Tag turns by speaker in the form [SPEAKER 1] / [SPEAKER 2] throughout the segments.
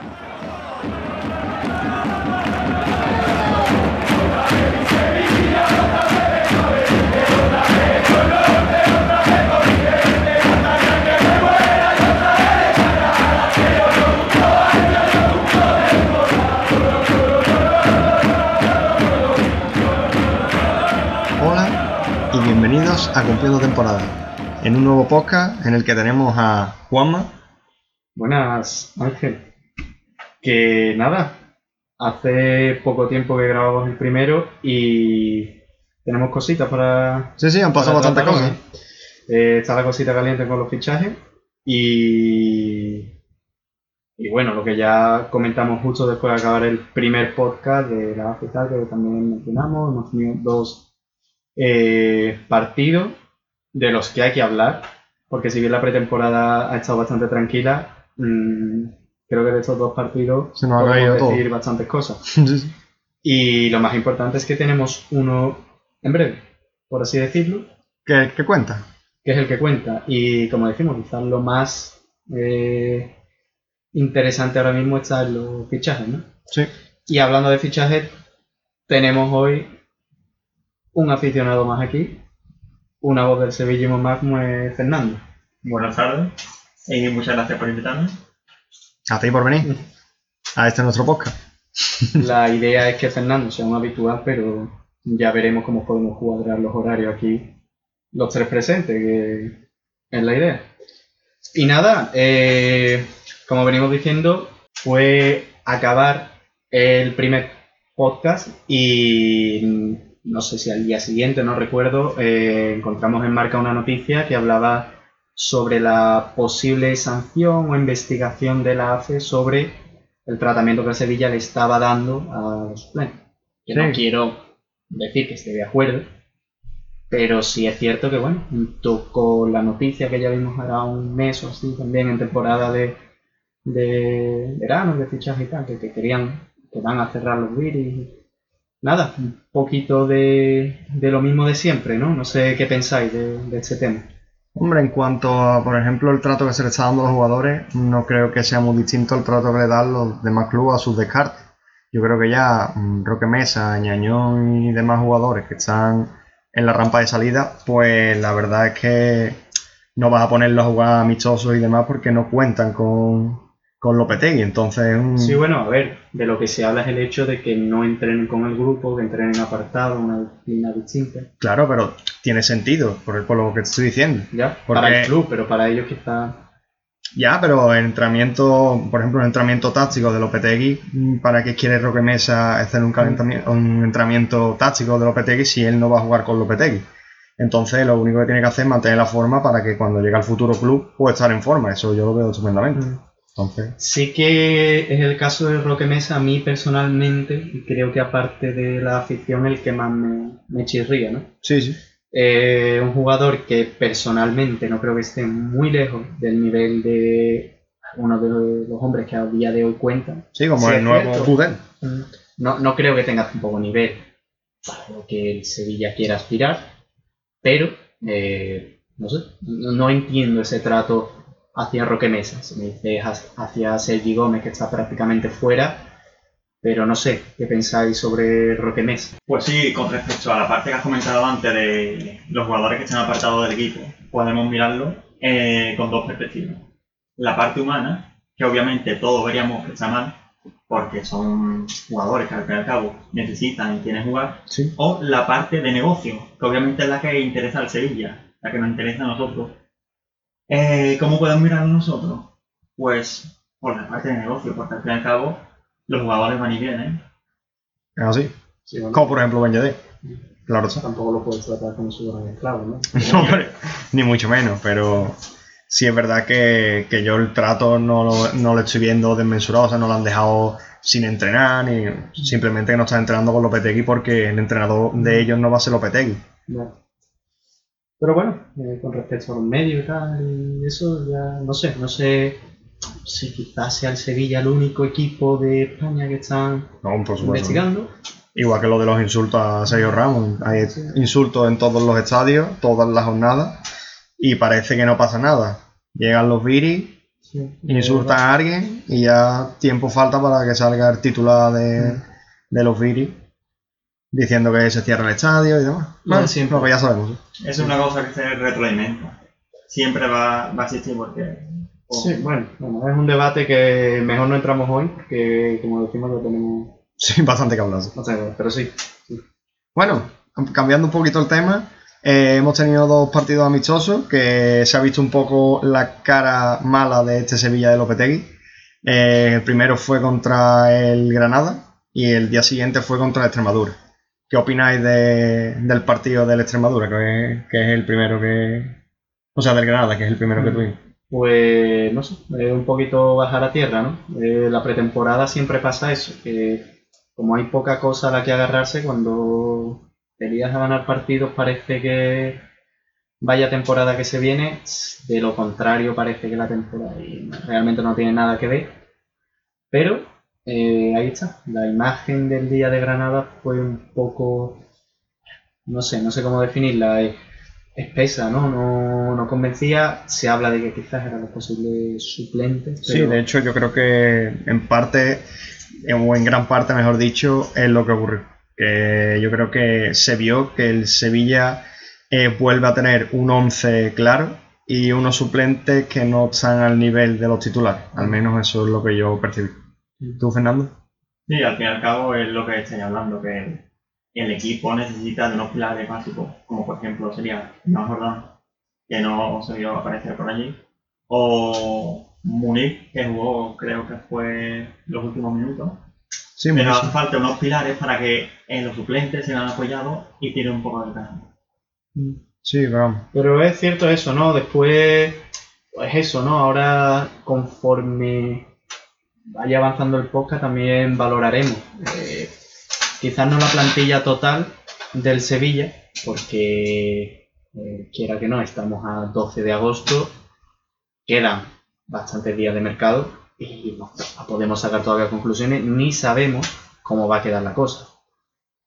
[SPEAKER 1] Hola y bienvenidos a Cumpliendo Temporada, en un nuevo podcast en el que tenemos a Juanma,
[SPEAKER 2] Buenas, Ángel. Que nada, hace poco tiempo que grabamos el primero y tenemos cositas para.
[SPEAKER 1] Sí, sí, han pasado bastantes cosas.
[SPEAKER 2] Eh, está la cosita caliente con los fichajes y. Y bueno, lo que ya comentamos justo después de acabar el primer podcast de la AFETA, que también mencionamos, hemos tenido dos eh, partidos de los que hay que hablar, porque si bien la pretemporada ha estado bastante tranquila, mm, creo que de estos dos partidos
[SPEAKER 1] Se nos ha
[SPEAKER 2] podemos
[SPEAKER 1] caído todo.
[SPEAKER 2] decir bastantes cosas.
[SPEAKER 1] Sí, sí.
[SPEAKER 2] Y lo más importante es que tenemos uno en breve, por así decirlo,
[SPEAKER 1] ¿Qué, qué cuenta?
[SPEAKER 2] que es el que cuenta. Y como decimos, quizás lo más eh, interesante ahora mismo está en los fichajes, ¿no?
[SPEAKER 1] Sí.
[SPEAKER 2] Y hablando de fichajes, tenemos hoy un aficionado más aquí, una voz del sevillismo más como es Fernando.
[SPEAKER 3] Buenas tardes y muchas gracias por invitarme.
[SPEAKER 1] A ti por venir. A este nuestro podcast.
[SPEAKER 2] La idea es que Fernando sea un habitual, pero ya veremos cómo podemos cuadrar los horarios aquí, los tres presentes, que es la idea. Y nada, eh, como venimos diciendo, fue acabar el primer podcast y no sé si al día siguiente, no recuerdo, eh, encontramos en marca una noticia que hablaba sobre la posible sanción o investigación de la AFE sobre el tratamiento que Sevilla le estaba dando a los suplentes. Que no quiero decir que esté de acuerdo, pero sí es cierto que, bueno, junto con la noticia que ya vimos ahora un mes o así, también en temporada de, de verano, de fichaje y tal, que, que querían, que van a cerrar los viris. Nada, un poquito de, de lo mismo de siempre, ¿no? No sé qué pensáis de, de este tema.
[SPEAKER 1] Hombre, en cuanto a, por ejemplo, el trato que se le está dando a los jugadores, no creo que sea muy distinto al trato que le dan los demás clubes a sus descartes. Yo creo que ya mm, Roque Mesa, Ñañón y demás jugadores que están en la rampa de salida, pues la verdad es que no vas a ponerlos a jugar amistosos y demás porque no cuentan con, con Lopetegui. Entonces, es un-
[SPEAKER 2] Sí, bueno, a ver, de lo que se habla es el hecho de que no entrenen con el grupo, que entrenen apartado, una disciplina distinta.
[SPEAKER 1] claro, pero tiene sentido por, por lo que te estoy diciendo.
[SPEAKER 2] Ya,
[SPEAKER 1] Porque-
[SPEAKER 2] para el club, pero para ellos quizá
[SPEAKER 1] Ya, pero el entrenamiento, por ejemplo, el entrenamiento táctico de Lopetegui, mm, ¿para qué quiere Roque Mesa hacer un, calentamiento, un entrenamiento táctico de Lopetegui si él no va a jugar con Lopetegui? Entonces, lo único que tiene que hacer es mantener la forma para que cuando llegue al futuro club pueda estar en forma. Eso yo lo veo estupendamente. Entonces,
[SPEAKER 2] Sí que es el caso de Roque Mesa, a mí personalmente, y creo que aparte de la afición, el que más me, me chirría, ¿no?
[SPEAKER 1] sí, sí.
[SPEAKER 2] Eh, un jugador que personalmente no creo que esté muy lejos del nivel de uno de los hombres que a día de hoy cuentan.
[SPEAKER 1] Sí, como
[SPEAKER 2] Sí,
[SPEAKER 1] el nuevo
[SPEAKER 2] cierto.
[SPEAKER 1] Pudel.
[SPEAKER 2] No, no creo que tenga tampoco nivel para lo que el Sevilla quiera aspirar, pero eh, no sé, no entiendo ese trato hacia Roque Mesa. Se me dice ha- hacia Sergi Gómez, que está prácticamente fuera, pero no sé qué pensáis sobre Roque Mesa.
[SPEAKER 3] Pues sí, con respecto a la parte que has comentado antes de los jugadores que están apartados del equipo, podemos mirarlo eh, con dos perspectivas. La parte humana, que obviamente todos veríamos que está mal, porque son jugadores que al fin y al cabo necesitan y quieren jugar,
[SPEAKER 1] Sí.
[SPEAKER 3] o la parte de negocio, que obviamente es la que interesa al Sevilla, la que nos interesa a nosotros. Eh, ¿Cómo podemos mirarlo nosotros? Pues por la parte de negocio, porque al fin y al cabo los jugadores van y vienen.
[SPEAKER 1] Es así.
[SPEAKER 2] Sí, bueno,
[SPEAKER 1] Como por ejemplo Ben Yedder. Claro está.
[SPEAKER 2] tampoco lo puedes tratar como su gran esclavo, ¿no?
[SPEAKER 1] No, hombre, ni mucho menos, pero sí es verdad que, que yo el trato no lo, no lo estoy viendo desmensurado, o sea, no lo han dejado sin entrenar, ni simplemente que no están entrenando con Lopetegui porque el entrenador de ellos no va a ser Lopetegui.
[SPEAKER 2] Ya. Pero bueno, eh, con respecto a los medios y tal, y eso ya no sé, no sé si quizás sea el Sevilla el único equipo de España que están
[SPEAKER 1] No, por supuesto.
[SPEAKER 2] investigando.
[SPEAKER 1] Igual que lo de los insultos a Sergio Ramos. Hay
[SPEAKER 2] Sí.
[SPEAKER 1] insultos en todos los estadios, todas las jornadas, y parece que no pasa nada. Llegan los viris
[SPEAKER 2] Sí.
[SPEAKER 1] insultan a alguien y ya tiempo falta para que salga el titular de, de los Viri diciendo que se cierra el estadio y demás.
[SPEAKER 2] Lo de siempre.
[SPEAKER 1] lo que ya sabemos. ¿eh?
[SPEAKER 3] Es una cosa que se retroalimenta. Siempre va, va a existir porque... o-
[SPEAKER 2] Sí, bueno, bueno, es un debate que mejor no entramos hoy, porque como decimos ya tenemos...
[SPEAKER 1] Sí, bastante que hablar.
[SPEAKER 2] Pero sí.
[SPEAKER 1] Bueno, cambiando un poquito el tema, eh, hemos tenido dos partidos amistosos que se ha visto un poco la cara mala de este Sevilla de Lopetegui. Eh, el primero fue contra el Granada y el día siguiente fue contra Extremadura. ¿Qué opináis de- del partido del Extremadura, que es, que es el primero que... O sea, del Granada, que es el primero que
[SPEAKER 2] Mm.
[SPEAKER 1] tuvimos?
[SPEAKER 2] Pues no sé, es un poquito bajar a tierra, ¿no? Eh, la pretemporada siempre pasa eso, que como hay poca cosa a la que agarrarse, cuando te lías a ganar partidos parece que vaya temporada que se viene, de lo contrario parece que la temporada y realmente no tiene nada que ver. Pero eh, ahí está, la imagen del día de Granada fue un poco, no sé, no sé cómo definirla. eh, espesa, ¿no? ¿no? No convencía. Se habla de que quizás era los posibles suplentes.
[SPEAKER 1] Sí, de hecho yo creo que en parte, o en gran parte mejor dicho, es lo que ocurrió. Que yo creo que se vio que el Sevilla eh, vuelve a tener un 11 claro y unos suplentes que no están al nivel de los titulares. Al menos eso es lo que yo percibí. ¿Tú, Fernando?
[SPEAKER 3] Sí, al fin y al cabo es lo que estáis hablando, que el equipo necesita de unos pilares básicos, como por ejemplo sería Iván Jordán, que no se vio aparecer por allí, o Munir, que jugó creo que fue los últimos minutos.
[SPEAKER 1] Sí,
[SPEAKER 3] Pero hace falta unos pilares para que en los suplentes se han apoyado y tiren un poco de caja.
[SPEAKER 1] Sí, pero vamos.
[SPEAKER 2] Pero es cierto eso, ¿no? Después, pues eso, ¿no? Ahora, conforme vaya avanzando el podcast, también valoraremos. eh, quizás no la plantilla total del Sevilla, porque eh, quiera que no, estamos a 12 de agosto, quedan bastantes días de mercado y no podemos sacar todavía conclusiones, ni sabemos cómo va a quedar la cosa.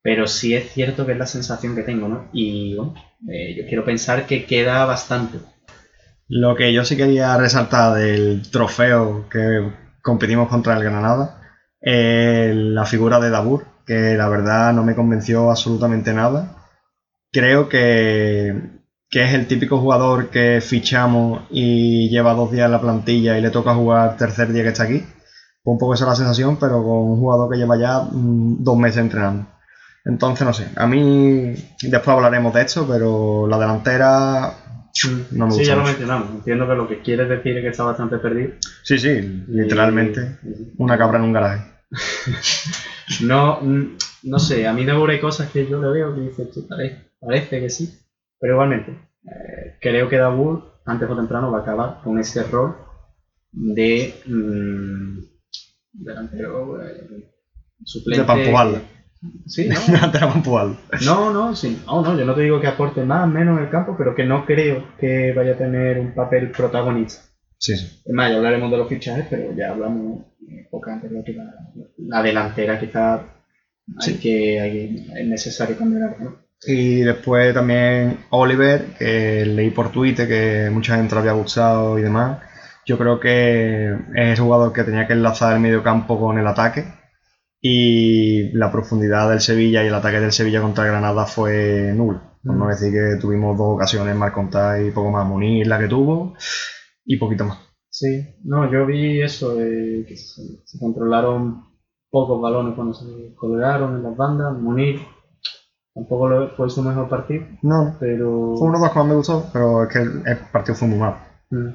[SPEAKER 2] Pero sí es cierto que es la sensación que tengo, ¿no? Y bueno, eh, yo quiero pensar que queda bastante.
[SPEAKER 1] Lo que yo sí quería resaltar del trofeo que competimos contra el Granada es la figura de Dabur, que la verdad no me convenció absolutamente nada. Creo que, que es el típico jugador que fichamos y lleva dos días en la plantilla y le toca jugar tercer día que está aquí. Un poco esa la sensación, pero con un jugador que lleva ya mm, dos meses entrenando. Entonces, no sé, a mí después hablaremos de esto, pero la delantera no me
[SPEAKER 2] sí, ya lo mencionamos. Entiendo que lo que quieres decir es que está bastante perdido.
[SPEAKER 1] Sí, sí, literalmente.
[SPEAKER 2] Y-
[SPEAKER 1] Una cabra en un garaje.
[SPEAKER 2] No, mm, no sé, a mí de hay cosas que yo le veo que dices, "Tú, parece, parece que sí. Pero igualmente, eh, creo que Dabur, antes o temprano, va a acabar con ese rol de mm, delantero eh, suplente.
[SPEAKER 1] De.
[SPEAKER 2] Sí, ¿no? No, no, sí. No, no, yo no te digo que aporte más, menos en el campo, pero que no creo que vaya a tener un papel protagonista.
[SPEAKER 1] Sí, sí.
[SPEAKER 2] Es más, ya hablaremos de los fichajes, pero ya hablamos eh, poco antes de la, la delantera quizá hay
[SPEAKER 1] Sí.
[SPEAKER 2] que hay- es necesario cambiar algo, ¿no?
[SPEAKER 1] Y después también Oliver, que leí por Twitter que mucha gente le había gustado y demás. Yo creo que es el jugador que tenía que enlazar el medio campo con el ataque. Y la profundidad del Sevilla y el ataque del Sevilla contra Granada fue nula. Por no
[SPEAKER 2] Mm.
[SPEAKER 1] decir que tuvimos dos ocasiones mal contadas y poco más. Munir la que tuvo y poquito más.
[SPEAKER 2] Sí, no, yo vi eso, eh, que se, se controlaron pocos balones cuando se colgaron en las bandas. Munir tampoco lo- fue su mejor partido,
[SPEAKER 1] No,
[SPEAKER 2] pero...
[SPEAKER 1] fue uno de los que más me gustó, pero es que el, el partido fue muy malo.
[SPEAKER 2] Mm.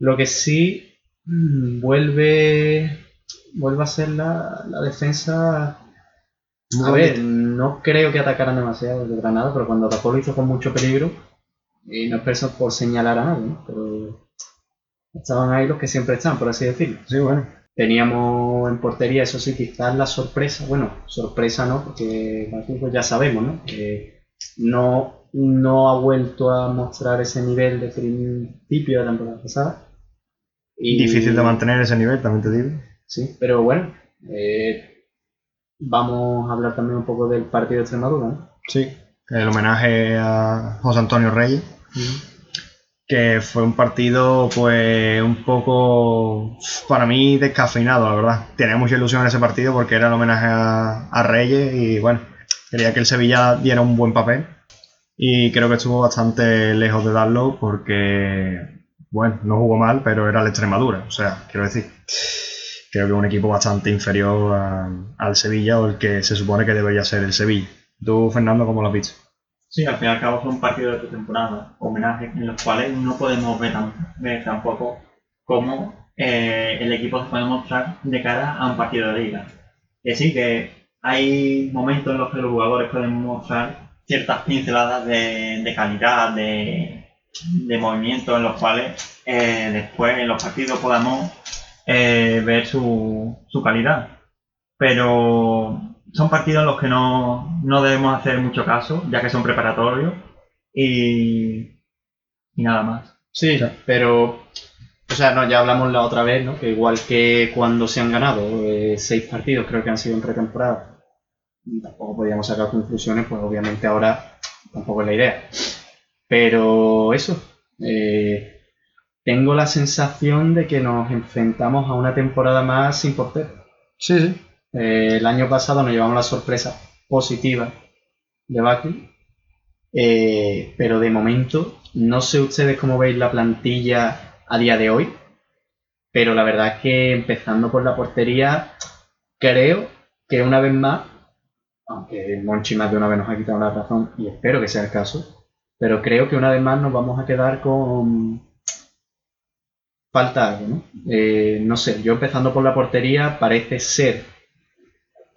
[SPEAKER 2] Lo que sí mm, vuelve vuelve a ser la, la defensa. A ver, no creo que atacaran demasiado de Granada, pero cuando atacó lo hizo con mucho peligro. Y no es por, por señalar a nadie, ¿no? pero estaban ahí los que siempre están, por así decirlo.
[SPEAKER 1] Sí, bueno.
[SPEAKER 2] Teníamos en portería, eso sí, quizás la sorpresa, bueno, sorpresa no, porque pues ya sabemos, ¿no? Que no, no ha vuelto a mostrar ese nivel de principio de la temporada pasada. Y-
[SPEAKER 1] Difícil de mantener ese nivel, también te digo.
[SPEAKER 2] Sí, pero bueno, eh, vamos a hablar también un poco del partido de Extremadura, ¿no?
[SPEAKER 1] Sí. El homenaje a José Antonio Reyes. que fue un partido pues un poco para mí descafeinado, la verdad. Tenía mucha ilusión en ese partido porque era el homenaje a, a Reyes y bueno, quería que el Sevilla diera un buen papel y creo que estuvo bastante lejos de darlo porque, bueno, no jugó mal, pero era la Extremadura, o sea, quiero decir, creo que un equipo bastante inferior al Sevilla o el que se supone que debería ser el Sevilla. ¿Tú, Fernando, cómo lo has visto?
[SPEAKER 3] Sí, al fin y al cabo fue un partido de pretemporada, homenaje, en los cuales no podemos ver, tam- ver tampoco cómo eh, el equipo se puede mostrar de cara a un partido de liga. Que sí, que hay momentos en los que los jugadores pueden mostrar ciertas pinceladas de, de calidad, de, de movimiento, en los cuales eh, después en los partidos podamos eh, ver su, su calidad. Pero son partidos en los que no, no debemos hacer mucho caso, ya que son preparatorios y, y nada más.
[SPEAKER 2] Sí, pero, o sea, no, ya hablamos la otra vez, ¿no? Que igual que cuando se han ganado eh, seis partidos, creo que han sido en pretemporada, tampoco podíamos sacar conclusiones, pues obviamente ahora tampoco es la idea. Pero eso, eh, tengo la sensación de que nos enfrentamos a una temporada más sin portero.
[SPEAKER 1] Sí, sí.
[SPEAKER 2] Eh, el año pasado nos llevamos la sorpresa positiva de Buckley, eh, pero de momento no sé ustedes cómo veis la plantilla a día de hoy, pero la verdad es que empezando por la portería, creo que una vez más, aunque Monchi más de una vez nos ha quitado la razón y espero que sea el caso, pero creo que una vez más nos vamos a quedar con falta algo, ¿no? Eh, no sé, yo empezando por la portería parece ser,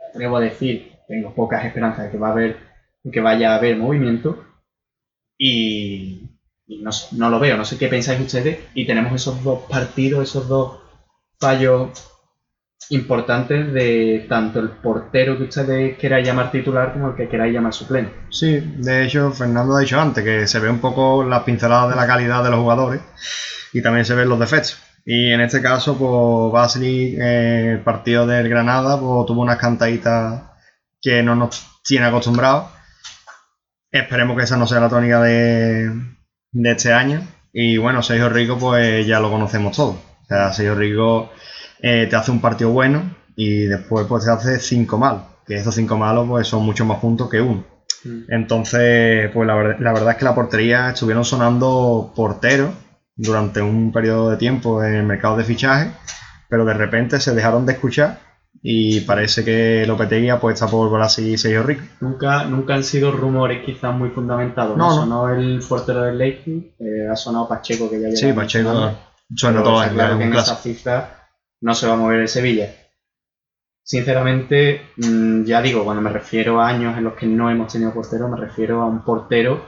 [SPEAKER 2] atrevo a decir, tengo pocas esperanzas de que va a haber, que vaya a haber movimiento y, no, no lo veo, no sé qué pensáis ustedes y tenemos esos dos partidos, esos dos fallos importantes de tanto el portero que ustedes queráis llamar titular como el que queráis llamar suplente.
[SPEAKER 1] Sí, de hecho, Fernando ha dicho antes que se ve un poco las pinceladas de la calidad de los jugadores y también se ven los defectos. Y en este caso, pues Basli, eh, el partido del Granada, pues tuvo unas cantaditas que no nos tiene acostumbrados. Esperemos que esa no sea la tónica de, de este año. Y bueno, Sergio Rico, pues ya lo conocemos todos. O sea, Sergio Rico eh, te hace un partido bueno y después pues te hace cinco malos. Que esos cinco malos pues son muchos más puntos que uno. Entonces, pues la, ver- la verdad es que la portería estuvieron sonando porteros durante un periodo de tiempo en el mercado de fichaje, pero de repente se dejaron de escuchar y parece que Lopetegui apuesta por Brasil y Sergio Rico.
[SPEAKER 2] Nunca, nunca han sido rumores quizás muy fundamentados. No,
[SPEAKER 1] No,
[SPEAKER 2] sonó el portero del Leipzig, eh, ha sonado Pacheco que ya
[SPEAKER 1] Sí, Pacheco suena todo
[SPEAKER 2] claro que
[SPEAKER 1] un
[SPEAKER 2] en esa cifra no se va a mover el Sevilla. Sinceramente, mm, ya digo, cuando me refiero a años en los que no hemos tenido portero, me refiero a un portero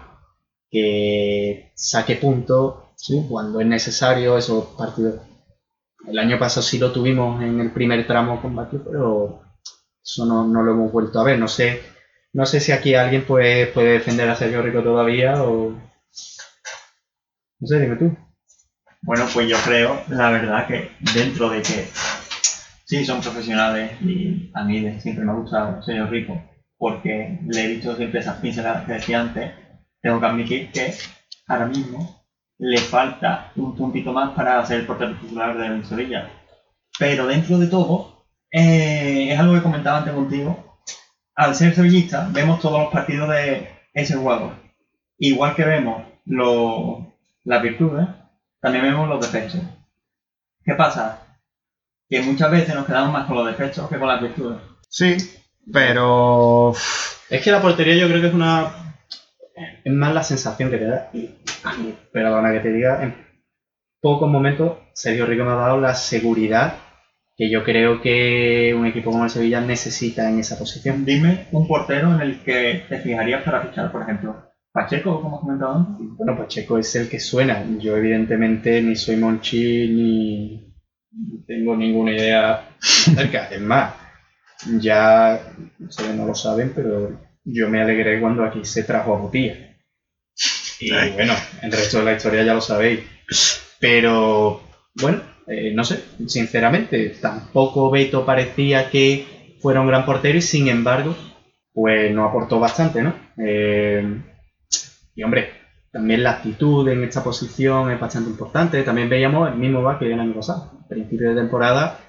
[SPEAKER 2] que saque puntos cuando es necesario esos partidos. El año pasado sí lo tuvimos en el primer tramo con Batlle, pero eso no, no lo hemos vuelto a ver. No sé, no sé si aquí alguien puede, puede defender a Sergio Rico todavía o... No sé, dime tú.
[SPEAKER 3] Bueno, pues yo creo, la verdad, que dentro de que sí son profesionales y a mí siempre me ha gustado señor Rico, porque le he visto siempre esas pinceladas que decía antes, tengo que admitir que ahora mismo le falta un puntito más para ser el portero titular del Sevilla. Pero dentro de todo, eh, es algo que comentaba antes contigo, al ser sevillista vemos todos los partidos de ese jugador. Igual que vemos las virtudes, también vemos los defectos. ¿Qué pasa? Que muchas veces nos quedamos más con los defectos que con las virtudes.
[SPEAKER 1] Sí, pero
[SPEAKER 2] Es que la portería yo creo que es una. Es más la sensación que te da. Y, perdona que te diga, en pocos momentos Sergio Rico me ha dado la seguridad que yo creo que un equipo como el Sevilla necesita en esa posición.
[SPEAKER 3] Dime un portero en el que te fijarías para fichar, por ejemplo. Pacheco, como has comentado antes.
[SPEAKER 2] Bueno, Pacheco es el que suena. Yo, evidentemente, ni soy Monchi ni tengo ninguna idea acerca. Es más, ya ustedes no lo saben, pero yo me alegré cuando aquí se trajo a Botilla. Y
[SPEAKER 1] Ay.
[SPEAKER 2] bueno, el resto de la historia ya lo sabéis. Pero, bueno, eh, no sé, sinceramente, tampoco Beto parecía que fuera un gran portero y sin embargo, pues no aportó bastante, ¿no? Eh, y hombre, también la actitud en esta posición es bastante importante. También veíamos el mismo que el año pasado. A principio de temporada,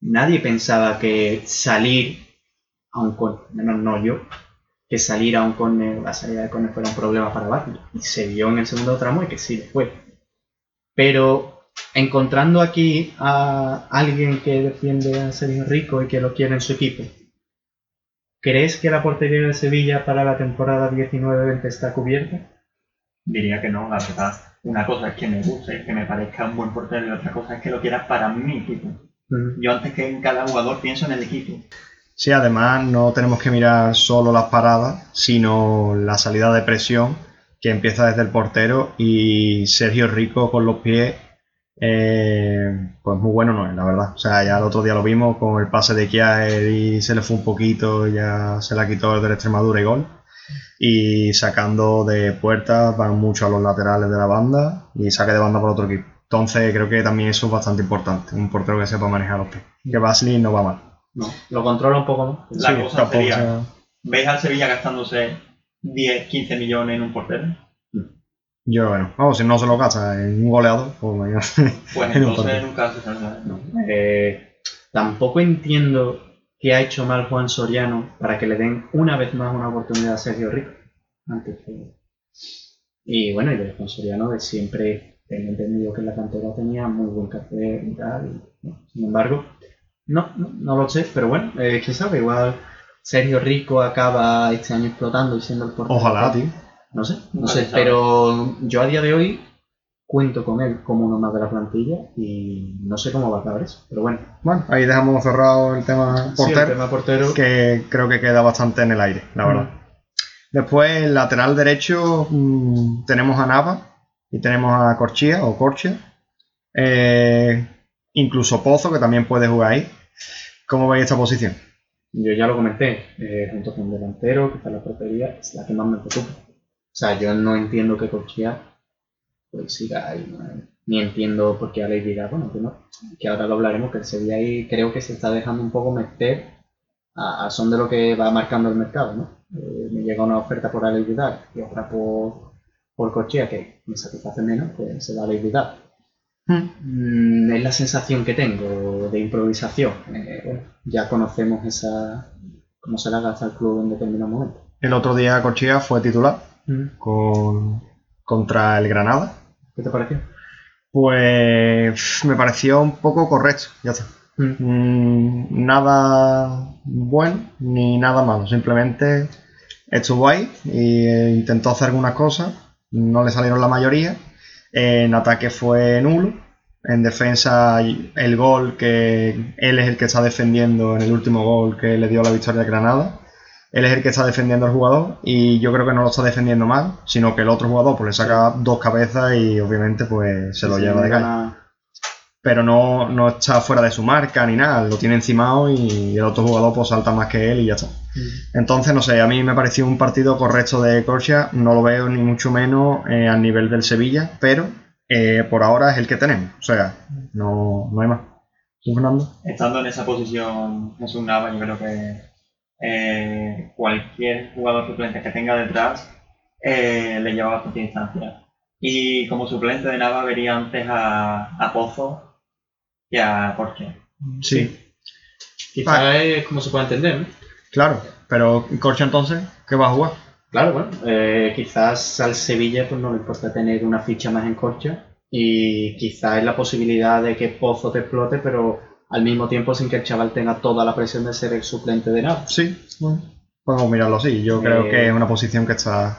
[SPEAKER 2] nadie pensaba que salir a un corner, menos no yo, que salir a un corner, la salida de corner fuera un problema para Barney. Y se vio en el segundo tramo y que sí, fue. Pero encontrando aquí a alguien que defiende a Sergio Rico y que lo quiere en su equipo, ¿crees que la portería de Sevilla para la temporada 19-20 está cubierta?
[SPEAKER 3] Diría que no, la verdad. Una cosa es que me guste, que me parezca un buen portero y otra cosa es que lo quiera para mi equipo. Yo antes que en cada jugador pienso en el equipo.
[SPEAKER 1] Sí, además no tenemos que mirar solo las paradas, sino la salida de presión que empieza desde el portero y Sergio Rico con los pies, eh, pues muy bueno no es, la verdad. O sea, ya el otro día lo vimos con el pase de Kiaer y se le fue un poquito, ya se la quitó el de Extremadura y gol. Y sacando de puertas van mucho a los laterales de la banda y saque de banda por otro equipo. Entonces creo que también eso es bastante importante, un portero que sepa manejar los pies. Que Basley no va mal.
[SPEAKER 2] No, lo controla un poco más.
[SPEAKER 3] La
[SPEAKER 1] Sí,
[SPEAKER 3] cosa sería,
[SPEAKER 1] sea-
[SPEAKER 3] ¿veis al Sevilla gastándose 10, 15 millones en un portero?
[SPEAKER 1] Yo, bueno, vamos, si no se lo gasta en un goleador, pues imagínate.
[SPEAKER 3] Pues
[SPEAKER 1] En un
[SPEAKER 3] entonces nunca se.
[SPEAKER 2] No. Eh, tampoco entiendo qué ha hecho mal Juan Soriano para que le den una vez más una oportunidad a Sergio Rico. Antes que... Y bueno, y de Juan Soriano de siempre tengo entendido que en la cantera tenía muy buen café y tal. y, ¿no? Sin embargo, no, no, no lo sé, pero bueno, eh, quién sabe, igual Sergio Rico acaba este año explotando y siendo el portero.
[SPEAKER 1] Ojalá, tío.
[SPEAKER 2] No sé, no sé, pero yo a día de hoy cuento con él como uno más de la plantilla y no sé cómo va a acabar eso. Pero bueno,
[SPEAKER 1] Bueno, ahí dejamos cerrado el tema
[SPEAKER 2] Sí, el
[SPEAKER 1] portero,
[SPEAKER 2] tema portero.
[SPEAKER 1] que creo que queda bastante en el aire, la verdad. Después, el lateral derecho, mm, tenemos a Nava y tenemos a Corchia o Corchia. Eh, incluso Pozo, que también puede jugar ahí. ¿Cómo veis esta posición?
[SPEAKER 2] Yo ya lo comenté, eh, junto con delantero, que está la portería, es la que más me preocupa. O sea, yo no entiendo que Corchia pues siga ahí, ¿no? ni entiendo por qué Alex Vidal, bueno, que no, que ahora lo hablaremos, que el Sevilla ahí creo que se está dejando un poco meter a, a son de lo que va marcando el mercado, ¿no? Eh, me llega una oferta por Alex Vidal y otra por, por Corchia que me satisface menos, pues se va a Alex Vidal. Mm, es la sensación que tengo de improvisación. Eh, bueno, ya conocemos esa cómo se la gasta el club en determinados momentos.
[SPEAKER 1] El otro día Corchia fue titular con, contra el Granada.
[SPEAKER 2] ¿Qué te pareció?
[SPEAKER 1] Pues me pareció un poco correcto, ya está. Mm, nada bueno ni nada malo, simplemente estuvo ahí e intentó hacer algunas cosas, no le salieron la mayoría. En ataque fue nulo, en defensa el gol que él es el que está defendiendo en el último gol que le dio la victoria de Granada. Él es el que está defendiendo al jugador y yo creo que no lo está defendiendo mal, sino que el otro jugador pues le saca dos cabezas y obviamente pues se lo
[SPEAKER 2] Sí,
[SPEAKER 1] lleva de
[SPEAKER 2] gana-
[SPEAKER 1] pero no, no está fuera de su marca ni nada, lo tiene encimado y el otro jugador pues salta más que él y ya está. Entonces, no sé, a mí me pareció un partido correcto de Corsia, no lo veo ni mucho menos eh, al nivel del Sevilla, pero eh, por ahora es el que tenemos, o sea, no, no hay más. ¿Sí, Fernando?
[SPEAKER 3] Estando en esa posición Jesús Nava, yo creo que eh, cualquier jugador suplente que tenga detrás eh, le lleva bastante distancia. Y como suplente de Nava vería antes a, a Pozo que a Jorge.
[SPEAKER 1] Sí,
[SPEAKER 2] Quizás es como se puede entender, ¿no?
[SPEAKER 1] claro, pero Corsia entonces, ¿qué va a jugar?
[SPEAKER 2] Claro, bueno, eh, quizás al Sevilla pues no le importa tener una ficha más en corcha y quizás es la posibilidad de que Pozo te explote, pero al mismo tiempo sin que el chaval tenga toda la presión de ser el suplente de nada.
[SPEAKER 1] Sí, bueno, podemos mirarlo así, yo creo
[SPEAKER 2] Eh,
[SPEAKER 1] que es una posición que está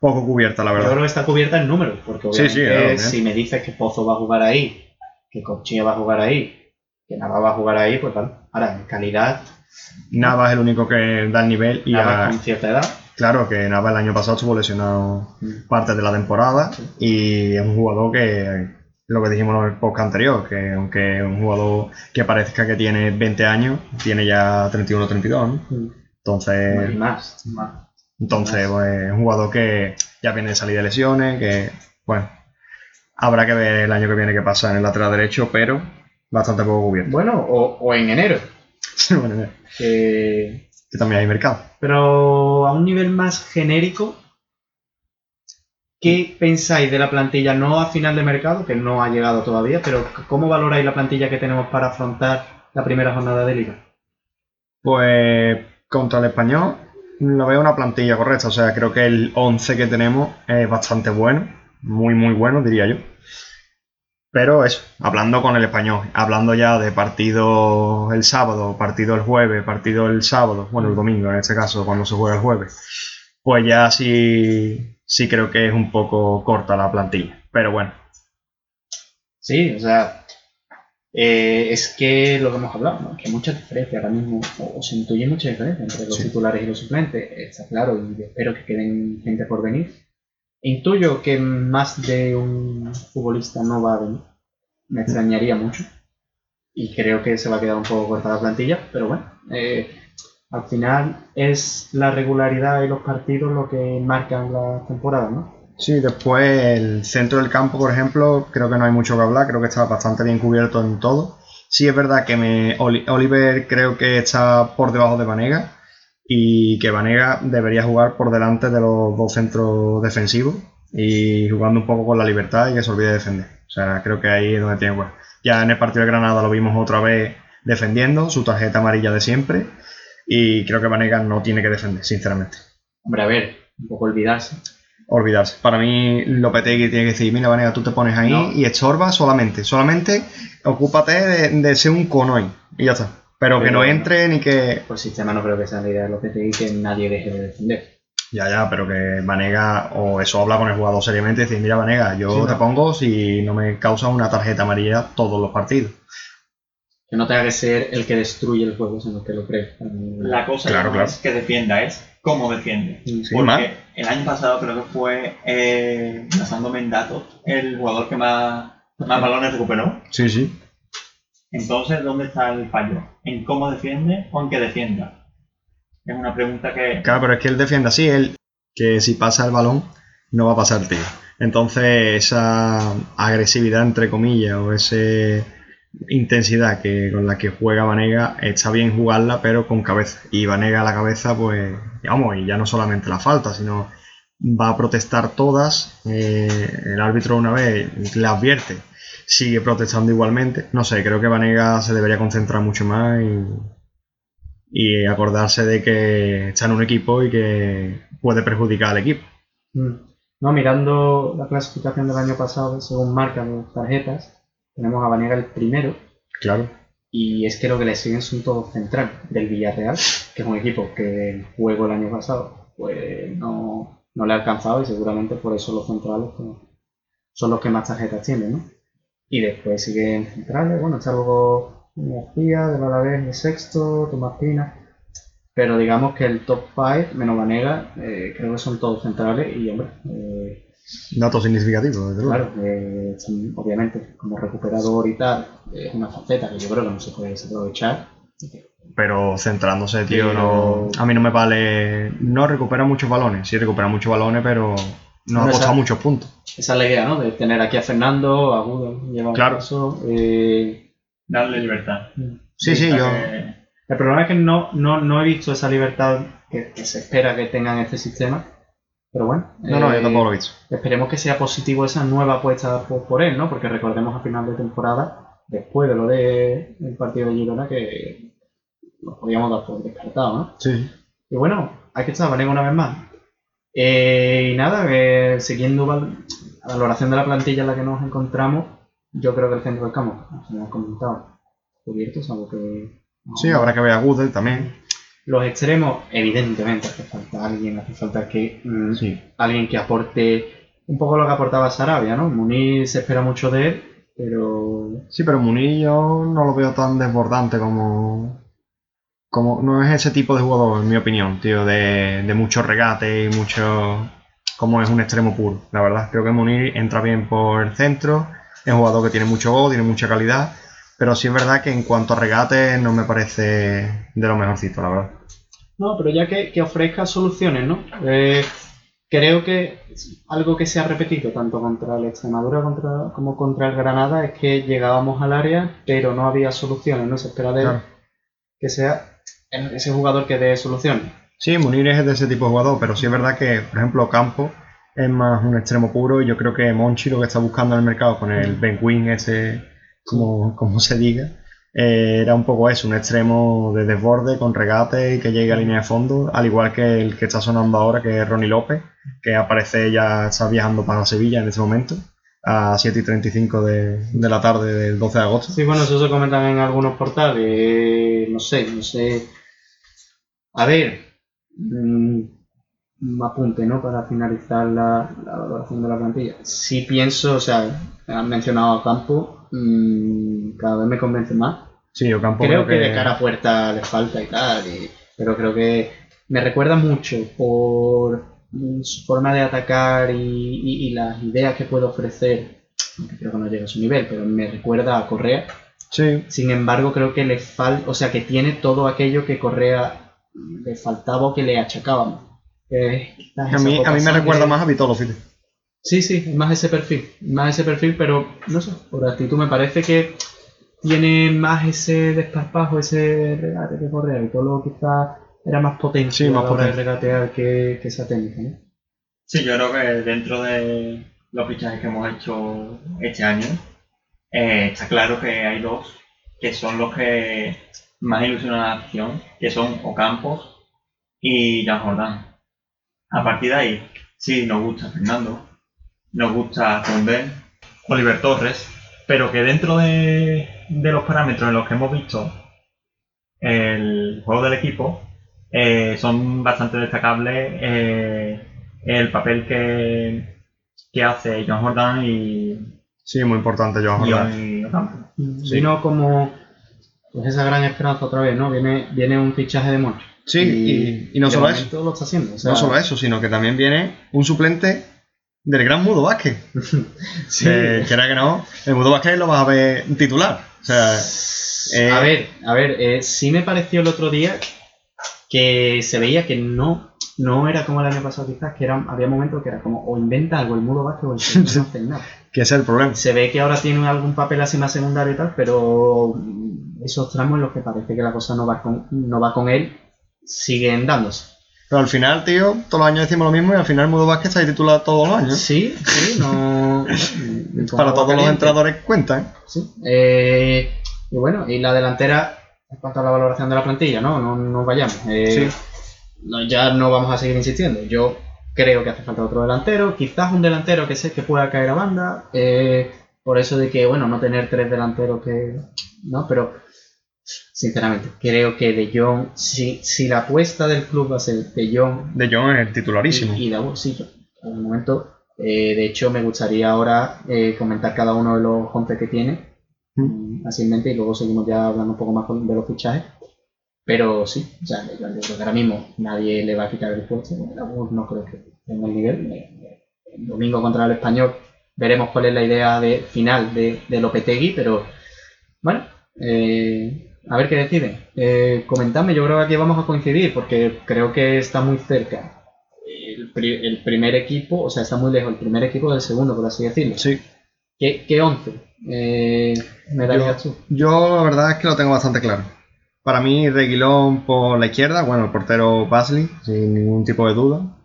[SPEAKER 1] poco cubierta, la
[SPEAKER 2] Yo
[SPEAKER 1] verdad.
[SPEAKER 2] creo que está cubierta en números, porque obviamente
[SPEAKER 1] sí, claro, bien.
[SPEAKER 2] si me dices que Pozo va a jugar ahí, que Corchilla va a jugar ahí, que Nava va a jugar ahí, pues vale. Ahora, en calidad,
[SPEAKER 1] Nava es el único que da el nivel y
[SPEAKER 2] Nava
[SPEAKER 1] a-
[SPEAKER 2] con cierta edad.
[SPEAKER 1] Claro, que Nava el año pasado estuvo lesionado parte de la temporada y es un jugador que, lo que dijimos en el podcast anterior, que aunque un jugador que parezca que tiene 20 años, tiene ya 31 o 32, ¿no?
[SPEAKER 2] Y
[SPEAKER 1] Entonces,
[SPEAKER 2] más, más.
[SPEAKER 1] entonces pues, es un jugador que ya viene de salir de lesiones, que, bueno, habrá que ver el año que viene qué pasa en el lateral derecho, pero bastante poco cubierto.
[SPEAKER 2] Bueno, o, o en enero,
[SPEAKER 1] Bueno,
[SPEAKER 2] que
[SPEAKER 1] que también hay mercado.
[SPEAKER 2] Pero a un nivel más genérico, ¿Qué pensáis de la plantilla? No a final de mercado, que no ha llegado todavía, pero ¿cómo valoráis la plantilla que tenemos para afrontar la primera jornada de liga?
[SPEAKER 1] Pues contra el español lo veo una plantilla correcta. O sea, creo que el 11 que tenemos es bastante bueno. Muy, muy bueno, diría yo. Pero eso, hablando con el español, hablando ya de partido el sábado, partido el jueves, partido el sábado, bueno, el domingo en este caso, cuando se juega el jueves, pues ya sí, sí creo que es un poco corta la plantilla. Pero bueno,
[SPEAKER 2] Sí, o sea, eh, es que lo que hemos hablado, ¿no? que hay mucha diferencia ahora mismo, o, o se intuye mucha diferencia entre los
[SPEAKER 1] Sí.
[SPEAKER 2] titulares y los suplentes, está claro, y espero que queden gente por venir. Intuyo que más de un futbolista no va a venir, me extrañaría mucho, y creo que se va a quedar un poco corta la plantilla, pero bueno, eh, al final es la regularidad y los partidos lo que marcan la temporada, ¿no?
[SPEAKER 1] Sí, después el centro del campo, por ejemplo, creo que no hay mucho que hablar, creo que está bastante bien cubierto en todo. Sí es verdad que me, Oli- Oliver creo que está por debajo de Vanega y que Vanega debería jugar por delante de los dos centros defensivos y jugando un poco con la libertad y que se olvide de defender. O sea, creo que ahí es donde tiene que jugar. Ya en el partido de Granada lo vimos otra vez defendiendo, su tarjeta amarilla de siempre y creo que Vanega no tiene que defender, sinceramente
[SPEAKER 2] Hombre, a ver, un poco olvidarse.
[SPEAKER 1] olvidarse. Para mí, Lopetegui tiene que decir, mira, Vanega, tú te pones ahí
[SPEAKER 2] No.
[SPEAKER 1] y estorba solamente. Solamente ocúpate de, de ser un cono ahí. Y ya está. Pero, que no entre ni que...
[SPEAKER 2] Por sistema no creo que sea la idea de PTI que nadie deje de defender.
[SPEAKER 1] Ya, ya, pero que Vanega, o eso habla con el jugador seriamente y decir, mira, Vanega, yo
[SPEAKER 2] Sí, no.
[SPEAKER 1] te pongo si no me causa una tarjeta amarilla todos los partidos.
[SPEAKER 2] Que no tenga que ser el que destruye el juego, sino que lo cree.
[SPEAKER 3] La cosa
[SPEAKER 1] Claro,
[SPEAKER 3] no
[SPEAKER 1] claro.
[SPEAKER 3] es que defienda, es cómo defiende.
[SPEAKER 2] Sí,
[SPEAKER 3] Porque
[SPEAKER 1] más.
[SPEAKER 3] el año pasado creo que fue eh, Pasando Mendato el jugador que más, más balones recuperó.
[SPEAKER 1] Sí, sí.
[SPEAKER 3] Entonces, ¿dónde está el fallo? ¿En cómo defiende o en que defienda? Es una pregunta que...
[SPEAKER 1] Claro, pero es que él defiende así, él, que si pasa el balón, no va a pasar el tío. Entonces, esa agresividad, entre comillas, o esa intensidad que con la que juega Vanega, está bien jugarla, pero con cabeza. Y Vanega la cabeza, pues, vamos, y ya no solamente la falta, sino va a protestar todas. eh, el árbitro una vez le advierte, sigue protestando igualmente. No sé, creo que Vanega se debería concentrar mucho más y, y acordarse de que está en un equipo y que puede perjudicar al equipo.
[SPEAKER 2] Mm. No, mirando la clasificación del año pasado, según marcan las tarjetas, tenemos a Vanega el primero,
[SPEAKER 1] Claro.
[SPEAKER 2] y es que lo que le siguen son todos centrales del Villarreal, que es un equipo que juego el año pasado pues no, no le ha alcanzado y seguramente por eso los centrales pues, son los que más tarjetas tienen, ¿no? Y después siguen centrales, bueno, está luego García, del Alavés de sexto, Tomás Pina, pero digamos que el top 5, menos Vanega, eh, creo que son todos centrales y, hombre, eh,
[SPEAKER 1] Dato significativo, desde luego.
[SPEAKER 2] Claro, eh, obviamente, como recuperador y tal, es una faceta que yo creo que no se puede desaprovechar.
[SPEAKER 1] Pero centrándose, tío,
[SPEAKER 2] Pero-
[SPEAKER 1] no, a mí no me vale. No recupera muchos balones, sí recupera muchos balones, pero no ha
[SPEAKER 2] Bueno,
[SPEAKER 1] costado
[SPEAKER 2] esa-
[SPEAKER 1] muchos puntos.
[SPEAKER 2] Esa es la idea, ¿no? De tener aquí a Fernando, a Gudo, lleva
[SPEAKER 1] Claro.
[SPEAKER 2] eso. eh,
[SPEAKER 3] Darle libertad.
[SPEAKER 1] Sí, sí, yo.
[SPEAKER 3] que-
[SPEAKER 2] el problema es que no, no, no he visto esa libertad que, que se espera que tengan este sistema. Pero bueno,
[SPEAKER 1] No, no, yo
[SPEAKER 2] eh,
[SPEAKER 1] tampoco lo he visto.
[SPEAKER 2] esperemos que sea positivo esa nueva apuesta por, por él, ¿no? Porque recordemos a final de temporada, después de lo de- del partido de Girona, que nos podíamos dar por descartado, ¿no?
[SPEAKER 1] Sí.
[SPEAKER 2] Y bueno, aquí está, Vanega una vez más. Eh, y nada, que siguiendo val- la valoración de la plantilla en la que nos encontramos, yo creo que el centro del campo, como se me ha comentado, cubierto, es algo que...
[SPEAKER 1] Sí, habrá que ver a Gudel también.
[SPEAKER 2] Los extremos, evidentemente, hace falta alguien, hace falta que mm,
[SPEAKER 1] Sí.
[SPEAKER 2] alguien que aporte un poco lo que aportaba Sarabia, ¿no? Munir se espera mucho de él, pero
[SPEAKER 1] Sí, pero Munir yo no lo veo tan desbordante como. como no es ese tipo de jugador, en mi opinión, tío, de, de mucho regate y mucho. como es un extremo puro, la verdad. Creo que Munir entra bien por el centro, es un jugador que tiene mucho gol, tiene mucha calidad, pero sí es verdad que en cuanto a regate no me parece de lo mejorcito, la verdad.
[SPEAKER 2] No, pero ya que, que ofrezca soluciones, ¿no? Eh, creo que algo que se ha repetido tanto contra el Extremadura contra- como contra el Granada es que llegábamos al área, pero no había soluciones, ¿no? Se espera de
[SPEAKER 1] Claro.
[SPEAKER 2] que sea ese jugador que dé soluciones.
[SPEAKER 1] Sí, Munir es de ese tipo de jugador, pero sí es verdad que, por ejemplo, Campo es más un extremo puro y yo creo que Monchi lo que está buscando en el mercado con el Ben Wing ese, como, como se diga, eh, era un poco eso, un extremo de desborde con regate y que llegue a línea de fondo, al igual que el que está sonando ahora, que es Ronnie López, que aparece ya, está viajando para Sevilla en este momento, a 7 y 35 de, de la tarde del 12 de agosto.
[SPEAKER 2] Sí, bueno, eso se comentan en algunos portales. no sé, no sé. A ver, mm, un apunte, ¿no? Para finalizar la, la valoración de la plantilla. Sí pienso, o sea, han mencionado a Campo, mm, cada vez me convence más.
[SPEAKER 1] Sí, Ocampo
[SPEAKER 2] Creo que de cara a puerta le falta y tal, y- pero creo que me recuerda mucho por mm, su forma de atacar y, y- y las ideas que puede ofrecer. Aunque creo que no llega a su nivel, pero me recuerda a Correa.
[SPEAKER 1] Sí,
[SPEAKER 2] Sin embargo, creo que le falta, o sea, que tiene todo aquello que Correa le faltaba o que le achacábamos. Eh,
[SPEAKER 1] a mí, a mí me recuerda más a Vitolo, fíjate.
[SPEAKER 2] Sí, sí, es más ese perfil, más ese perfil, pero no sé, por actitud me parece que tiene más ese desparpajo, ese regate que Correa y todo lo quizás era más potente
[SPEAKER 1] Sí, más
[SPEAKER 2] a la hora de
[SPEAKER 1] potente.
[SPEAKER 2] regatear que, que esa técnica, ¿no?
[SPEAKER 3] Sí, yo creo que dentro de los fichajes que hemos hecho este año, eh, está claro que hay dos que son los que más ilusionan a la acción, que son Ocampos y Jan Jordán. A partir de ahí, sí, nos gusta Fernando, nos gusta Condé, Oliver Torres, pero que dentro de, de los parámetros en los que hemos visto el juego del equipo, eh, son bastante destacables eh, el papel que, que hace John Jordan y,
[SPEAKER 1] Sí, muy importante, Jordán.
[SPEAKER 3] Oni Ocampo.
[SPEAKER 1] Sí.
[SPEAKER 2] Vino como pues esa gran esperanza otra vez, ¿no? Viene, viene un fichaje de Moncho.
[SPEAKER 1] Sí, y, y no solo eso,
[SPEAKER 2] momento lo está haciendo. o sea,
[SPEAKER 1] no solo eso, sino que también viene un suplente del gran Mudo Vázquez.
[SPEAKER 2] sí.
[SPEAKER 1] Eh, quiera que no, el Mudo Vázquez lo vas a ver titular. O sea, eh,
[SPEAKER 2] A ver, a ver, eh, sí me pareció el otro día que se veía que no, no era como el año pasado quizás, que era, había momentos que era como o inventa algo el mudo Vázquez o el señor no hace nada.
[SPEAKER 1] que es el problema.
[SPEAKER 2] Se ve que ahora tiene algún papel así más secundario y tal, pero esos tramos en los que parece que la cosa no va con, no va con él siguen dándose.
[SPEAKER 1] Pero al final, tío, todos los años decimos lo mismo y al final Mudo Vázquez está titular todos los años.
[SPEAKER 2] Sí, sí, no.
[SPEAKER 1] Para todos los entradores cuentan.
[SPEAKER 2] Sí. Eh, y bueno, y la delantera, en cuanto a la valoración de la plantilla, ¿no? No, no vayamos. Eh, no, ya no vamos a seguir insistiendo. Yo creo que hace falta otro delantero, quizás un delantero que sé que pueda caer a banda. eh, por eso de que, bueno, no tener tres delanteros que. ¿No? Pero, sinceramente, creo que De Jong, si, si la apuesta del club va a ser De Jong
[SPEAKER 1] De John es el titularísimo.
[SPEAKER 2] y, y Dabu, sí, yo, en el momento. eh, de hecho, me gustaría ahora eh, comentar cada uno de los 11 que tiene, mm, mente, y luego seguimos ya hablando un poco más de los fichajes. Pero sí, o sea, yo creo que ahora mismo nadie le va a quitar el puesto. No creo que tenga el nivel. Eh, El domingo contra el español veremos cuál es la idea de, final de, de Lopetegui, pero bueno, eh, a ver qué deciden. Eh, comentadme, yo creo que aquí vamos a coincidir porque creo que está muy cerca el, pri- el primer equipo, o sea, está muy lejos el primer equipo del segundo, por así decirlo.
[SPEAKER 1] Sí.
[SPEAKER 2] ¿Qué, qué 11 eh, me darías tú?
[SPEAKER 1] Yo la verdad es que lo tengo bastante claro. Para mí, Reguilón por la izquierda, bueno, el portero Basley, sin ningún tipo de duda.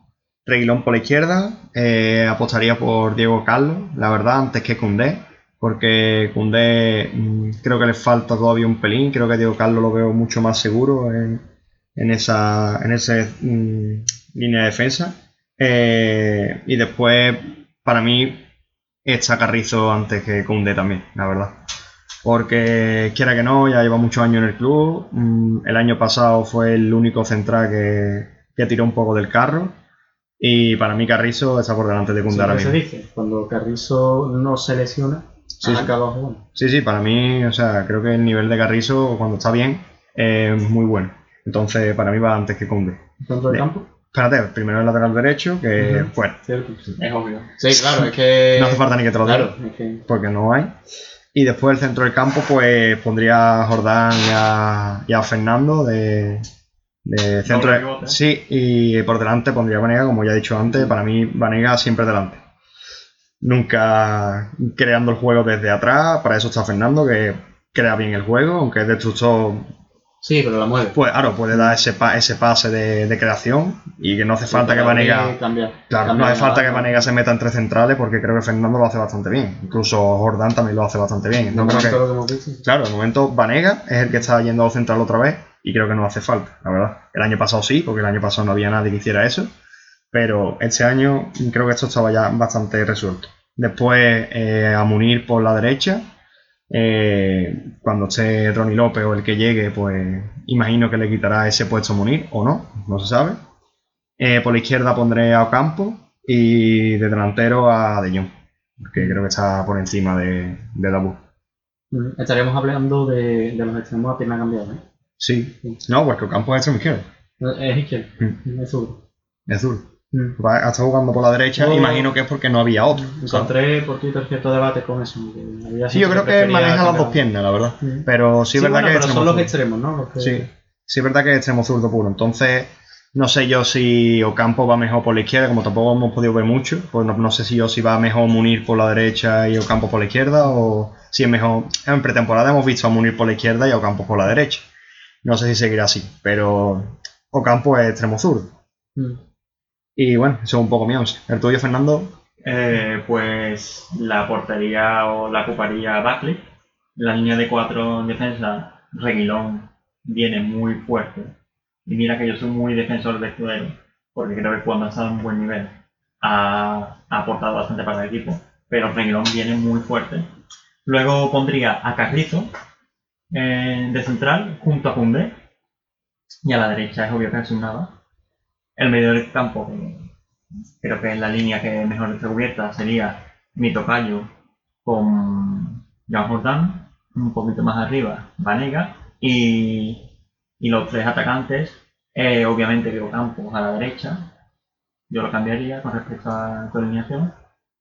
[SPEAKER 1] Reguilón por la izquierda, eh, apostaría por Diego Carlos, la verdad, antes que Cundé, porque Cundé mm, creo que le falta todavía un pelín, creo que Diego Carlos lo veo mucho más seguro en, en esa en ese, mm, línea de defensa. Eh, y después, para mí, está Carrizo antes que Cundé también, la verdad porque quiera que no, ya lleva muchos años en el club. Mm, El año pasado fue el único central que, que tiró un poco del carro. Y para mí Carrizo está por delante de Koundé ahora
[SPEAKER 2] Siempre se
[SPEAKER 1] mismo.
[SPEAKER 2] dice, cuando Carrizo no se lesiona,
[SPEAKER 1] Sí, sí.
[SPEAKER 2] acaba jugando.
[SPEAKER 1] Sí, sí, para mí, o sea, creo que el nivel de Carrizo cuando está bien es muy bueno. Entonces, para mí va antes que Koundé.
[SPEAKER 2] Dentro del campo,
[SPEAKER 1] Espérate, primero el lateral derecho, que
[SPEAKER 2] Ujú.
[SPEAKER 1] fuera.
[SPEAKER 2] cierto.
[SPEAKER 3] Es obvio.
[SPEAKER 2] Sí, claro, es que.
[SPEAKER 1] No hace falta ni que te lo diga.
[SPEAKER 2] Claro, es que.
[SPEAKER 1] porque no hay. Y después el centro del campo, pues pondría a Jordán y a, y a Fernando de, de centro. de- sí, y por delante pondría a Vanega, como ya he dicho antes. Para mí, Vanega siempre delante. Nunca creando el juego desde atrás. Para eso está Fernando, que crea bien el juego, aunque es destructor
[SPEAKER 2] Sí, pero la mueve.
[SPEAKER 1] Pues claro, puede dar ese, pa- ese pase de, de creación y que no hace falta que Vanega... Claro, no hace falta que Vanega se meta entre centrales porque creo que Fernando lo hace bastante bien. Incluso Jordán también lo hace bastante bien. No creo que-. Claro, de momento Vanega es el que está yendo al central otra vez y creo que no hace falta, la verdad. El año pasado sí, porque el año pasado no había nadie que hiciera eso, pero este año creo que esto estaba ya bastante resuelto. Después eh, a Munir por la derecha, eh, cuando esté Ronnie López o el que llegue, pues imagino que le quitará ese puesto a Munir o no, no se sabe. Eh, por la izquierda pondré a Ocampo y de delantero a De Jong, que creo que está por encima de, de Dabur.
[SPEAKER 2] Mm, Estaríamos hablando de, de los extremos a pierna cambiada, ¿eh?
[SPEAKER 1] Sí. No, porque Ocampo es extremo izquierdo.
[SPEAKER 2] Es izquierdo, es zurdo.
[SPEAKER 1] Es duro.
[SPEAKER 2] Mm.
[SPEAKER 1] Jugando por la derecha,
[SPEAKER 2] No.
[SPEAKER 1] imagino que es porque no había otro.
[SPEAKER 2] Encontré por Twitter cierto debate con eso.
[SPEAKER 1] Sí, yo creo que maneja las dos piernas, la verdad.
[SPEAKER 2] Mm.
[SPEAKER 1] Pero sí,
[SPEAKER 2] Sí,
[SPEAKER 1] es verdad
[SPEAKER 2] bueno,
[SPEAKER 1] que es
[SPEAKER 2] pero
[SPEAKER 1] extremo
[SPEAKER 2] son los extremos, ¿no? Los que-
[SPEAKER 1] Sí, sí es verdad que es extremo zurdo puro. Entonces, no sé yo si Ocampo va mejor por la izquierda, como tampoco hemos podido ver mucho. Pues no, no sé si yo si va mejor Munir por la derecha y Ocampo por la izquierda, o si es mejor. En pretemporada hemos visto a Munir por la izquierda y a Ocampo por la derecha. No sé si seguirá así, pero Ocampo es extremo zurdo.
[SPEAKER 2] Mm.
[SPEAKER 1] Y bueno, eso es un poco once. El tuyo, Fernando,
[SPEAKER 3] Eh, pues la portería o la ocuparía Buckley. La línea de cuatro en defensa, Reguilón, viene muy fuerte. Y mira que yo soy muy defensor de Escudero, porque creo que cuando ha estado en buen nivel ha, ha aportado bastante para el equipo. Pero Reguilón viene muy fuerte. Luego pondría a Carrizo eh, de central junto a Cundé. Y a la derecha es obvio que es un nada. El medio del campo, que creo que es la línea que mejor está cubierta, sería mi tocayo con Joan Jordán, un poquito más arriba, Vanega, y, y los tres atacantes, eh, obviamente Diego Campos a la derecha, yo lo cambiaría con respecto a tu alineación.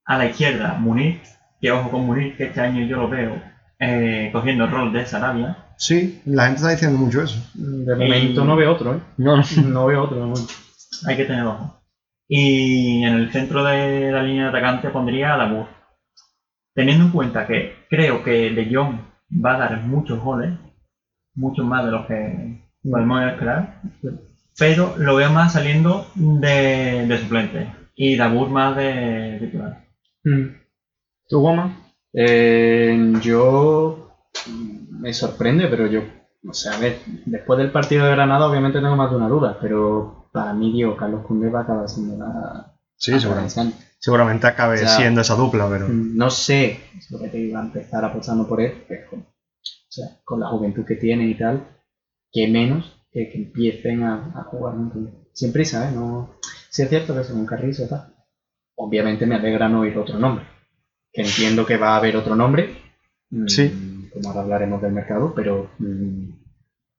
[SPEAKER 3] A la izquierda, Munir, que ojo con Munir, que este año yo lo veo eh, cogiendo el rol de Sarabia.
[SPEAKER 1] sí, la gente está diciendo mucho eso.
[SPEAKER 2] De momento no veo otro, ¿eh?
[SPEAKER 1] No, no.
[SPEAKER 2] No veo otro, de momento.
[SPEAKER 3] Hay que tener ojo. Y en el centro de la línea de atacante pondría a Dabur. Teniendo en cuenta que creo que De Jong va a dar muchos goles, muchos más de los que podemos esperar, pero lo veo más saliendo de, de suplente y Dabur más de titular.
[SPEAKER 2] Mm.
[SPEAKER 1] ¿Tú, Goma?
[SPEAKER 2] Eh, yo me sorprende, pero yo, o sea, a ver, después del partido de Granada obviamente tengo más de una duda, pero para mí Diego Carlos Cundé va a acabar siendo la...
[SPEAKER 1] Sí, seguramente. Seguramente acabe
[SPEAKER 2] O sea,
[SPEAKER 1] siendo esa dupla, pero.
[SPEAKER 2] No sé sobre qué iba a empezar apostando por él, pero con, o sea, con la juventud que tiene y tal, que menos que, que empiecen a, a jugar juntos. Sin prisa, ¿eh? No, sí es cierto que son un carrizo y tal. Obviamente me alegra no oír otro nombre. Que entiendo que va a haber otro nombre. mm,
[SPEAKER 1] Sí.
[SPEAKER 2] Como ahora hablaremos del mercado, pero mm,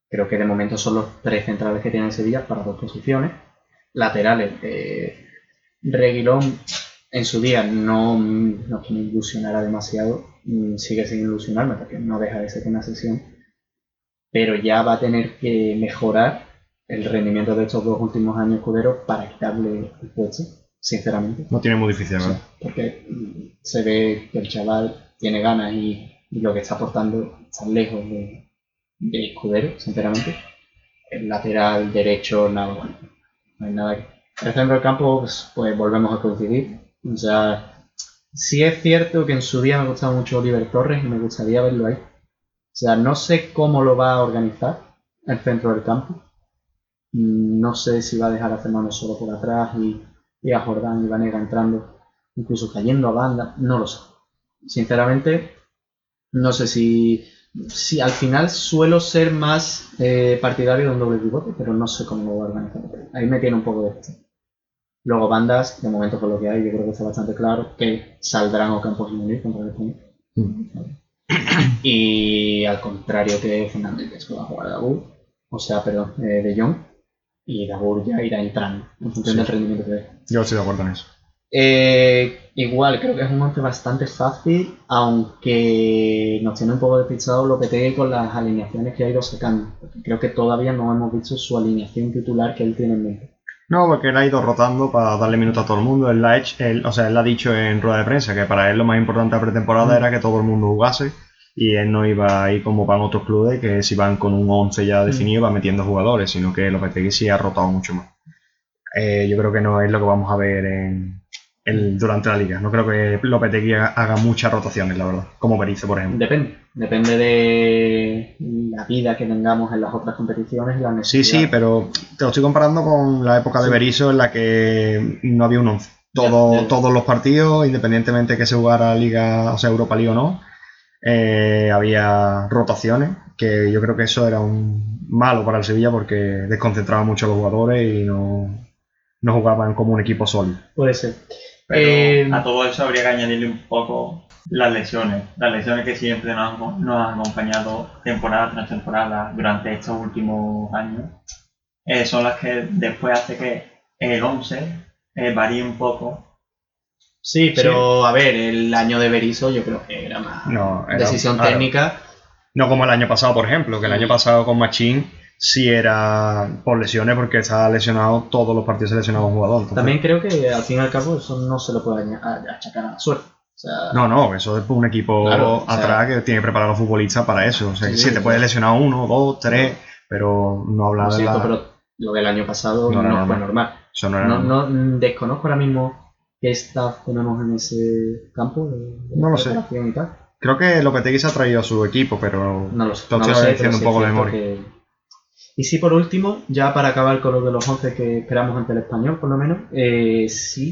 [SPEAKER 2] creo que de momento son los tres centrales que tiene el Sevilla para dos posiciones. Laterales, eh, Reguilón en su día no, no me ilusionara demasiado, mm, sigue sin ilusionarme porque no deja de ser una sesión, pero ya va a tener que mejorar el rendimiento de estos dos últimos años escuderos para quitarle el puesto, sinceramente.
[SPEAKER 1] No tiene muy difícil, ¿verdad?
[SPEAKER 2] Porque mm, se ve que el chaval tiene ganas y, y lo que está aportando está lejos de, de escudero, sinceramente. El lateral derecho, nada, bueno, no hay nada. que- El centro del campo, pues, pues volvemos a coincidir. O sea, sí es cierto que en su día me gustaba mucho Oliver Torres y me gustaría verlo ahí. O sea, no sé cómo lo va a organizar el centro del campo. Mm, No sé si va a dejar a Fernando solo por atrás y, y a Jordán y Vanega entrando, incluso cayendo a banda. No lo sé. Sinceramente, no sé si, si al final suelo ser más eh, partidario de un doble pivote, pero no sé cómo lo va a organizar. Ahí me tiene un poco de esto. Luego bandas, de momento con lo que hay, yo creo que está bastante claro que saldrán o Campos y Munir contra el Español. Y al contrario que Fernández, que va a jugar Dabur, o sea, perdón, eh, de Jong, y Dabur ya irá entrando en función
[SPEAKER 1] Sí.
[SPEAKER 2] del rendimiento que dé.
[SPEAKER 1] Yo estoy de acuerdo en eso.
[SPEAKER 2] Eh, igual, creo que es un once bastante fácil, aunque nos tiene un poco despistado lo que tenga con las alineaciones que ha ido sacando. Creo que todavía no hemos visto su alineación titular que él tiene en mente.
[SPEAKER 1] No, porque él ha ido rotando para darle minutos a todo el mundo. Él, la ha hecho- él- o sea, él ha dicho en rueda de prensa que para él lo más importante de la pretemporada
[SPEAKER 2] Mm.
[SPEAKER 1] era que todo el mundo jugase Y él no iba ahí como van otros clubes, que si van con un 11 ya
[SPEAKER 2] Mm.
[SPEAKER 1] definido va metiendo jugadores, sino que Lopetegui sí ha rotado mucho más. Eh, yo creo que no es lo que vamos a ver en, en- durante la liga. No creo que Lopetegui haga, haga muchas rotaciones, la verdad. Como Berizzo, por ejemplo.
[SPEAKER 2] Depende. Depende de la vida que tengamos en las otras competiciones y la
[SPEAKER 1] Sí,
[SPEAKER 2] necesidad.
[SPEAKER 1] sí, pero te lo estoy comparando con la época de
[SPEAKER 2] Sí.
[SPEAKER 1] Berizzo en la que no había un 11.
[SPEAKER 2] Ya,
[SPEAKER 1] Todo-
[SPEAKER 2] ya, ya.
[SPEAKER 1] Todos los partidos, independientemente de que se jugara Liga, o sea, Europa League o no, eh, había rotaciones, que yo creo que eso era un malo para el Sevilla porque desconcentraba mucho a los jugadores y no, no jugaban como un equipo sólido.
[SPEAKER 2] Puede ser.
[SPEAKER 3] Pero
[SPEAKER 2] Eh,
[SPEAKER 3] a todo eso habría que añadirle un poco las lesiones. Las lesiones que siempre nos han, nos han acompañado temporada tras temporada durante estos últimos años. eh, son las que después hace que el 11 eh, varíe un poco.
[SPEAKER 2] Sí, pero a ver, el año de Berizzo yo creo que era más
[SPEAKER 1] No, era-
[SPEAKER 2] decisión
[SPEAKER 1] claro.
[SPEAKER 2] técnica.
[SPEAKER 1] No como el año pasado, por ejemplo, que el año pasado con Machín sí era por lesiones porque estaba lesionado todos los partidos seleccionados un jugador. entonces-
[SPEAKER 2] También creo que al fin y al cabo eso no se lo puede achacar a la suerte. O sea,
[SPEAKER 1] No, no, eso es un equipo
[SPEAKER 2] Claro, o sea-
[SPEAKER 1] atrás que tiene que preparar a los futbolistas para eso. O sea, que
[SPEAKER 2] Sí,
[SPEAKER 1] sí, te
[SPEAKER 2] sí.
[SPEAKER 1] puede lesionar uno, dos, tres, pero no hablar de la...
[SPEAKER 2] pero lo del año pasado
[SPEAKER 1] No
[SPEAKER 2] fue
[SPEAKER 1] normal. Eso no era
[SPEAKER 2] No,
[SPEAKER 1] normal.
[SPEAKER 2] no, mm, desconozco ahora mismo qué staff tenemos en ese campo de, de
[SPEAKER 1] No lo sé.
[SPEAKER 2] y tal.
[SPEAKER 1] Creo que Lopetegui se ha traído a su equipo, pero
[SPEAKER 2] No lo sé. No
[SPEAKER 1] estoy
[SPEAKER 2] lo sé,
[SPEAKER 1] diciendo un poco de memoria.
[SPEAKER 2] que- Y sí, por último, ya para acabar con lo de los 11 que esperamos ante el español, por lo menos, eh, sí,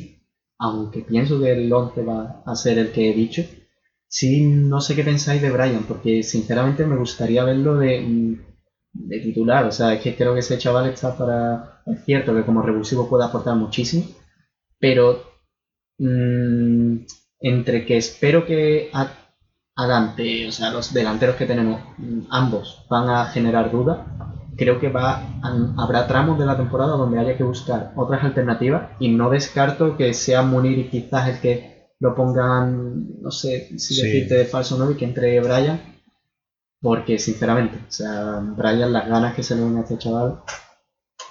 [SPEAKER 2] aunque pienso que el 11 va a ser el que he dicho, sí, no sé qué pensáis de Brian, porque sinceramente me gustaría verlo de, mm, de titular. O sea, es que creo que ese chaval está para. Es cierto que como revulsivo puede aportar muchísimo, pero mm, entre que espero que a- Adante, o sea, los delanteros que tenemos, mm, ambos van a generar dudas. Creo que va habrá tramos de la temporada donde haya que buscar otras alternativas y no descarto que sea Munir y quizás el que lo pongan, no sé si
[SPEAKER 1] Sí.
[SPEAKER 2] decirte de falso 9 y que entre Brian, porque sinceramente, o sea, Brian, las ganas que se le ven a este chaval,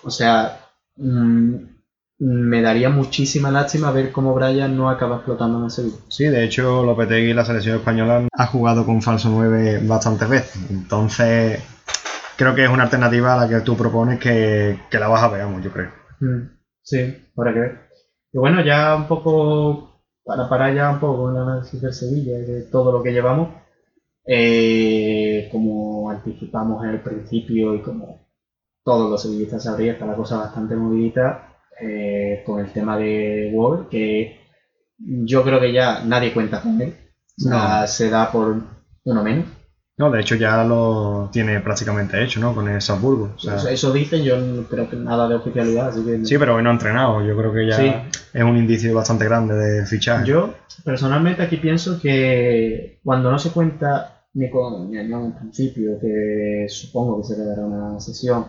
[SPEAKER 2] o sea, mm, me daría muchísima lástima ver cómo Brian no acaba explotando en el Sevilla.
[SPEAKER 1] sí, de hecho Lopetegui y la selección española ha jugado con falso 9 bastantes veces. Entonces, creo que es una alternativa a la que tú propones que, que la vas a ver, vamos, yo creo.
[SPEAKER 2] Mm, Sí, habrá que ver. Y bueno, ya un poco, para parar ya un poco con el análisis del Sevilla y de todo lo que llevamos, eh, como anticipamos en el principio y como todos los sevillistas sabrían, está la cosa bastante movidita eh, con el tema de Wall, que yo creo que ya nadie cuenta con él. O sea, se da por uno menos.
[SPEAKER 1] No, de hecho ya lo tiene prácticamente hecho, ¿no? Con el Salzburgo. O sea,
[SPEAKER 2] Eso, eso dicen, yo no creo que nada de oficialidad, así que...
[SPEAKER 1] sí, pero hoy no ha entrenado. Yo creo que ya
[SPEAKER 2] Sí.
[SPEAKER 1] es un indicio bastante grande de fichaje.
[SPEAKER 2] Yo personalmente aquí pienso que cuando no se cuenta ni con ni en principio, que supongo que se le dará una sesión,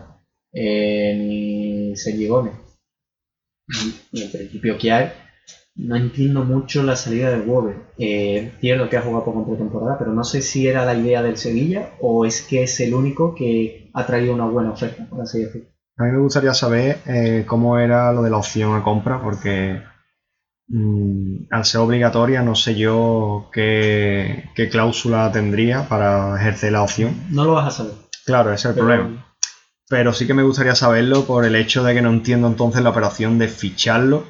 [SPEAKER 2] eh, ni Gómez, ni en principio que hay, no entiendo mucho la salida de Wober. Eh, es cierto que ha jugado poco en pretemporada, pero no sé si era la idea del Sevilla o es que es el único que ha traído una buena oferta, por así decirlo.
[SPEAKER 1] A mí me gustaría saber eh, cómo era lo de la opción a compra, porque mm, al ser obligatoria no sé yo qué, qué cláusula tendría para ejercer la opción.
[SPEAKER 2] No lo vas a saber.
[SPEAKER 1] Claro, ese es el
[SPEAKER 2] pero-
[SPEAKER 1] problema. Pero sí que me gustaría saberlo por el hecho de que no entiendo entonces la operación de ficharlo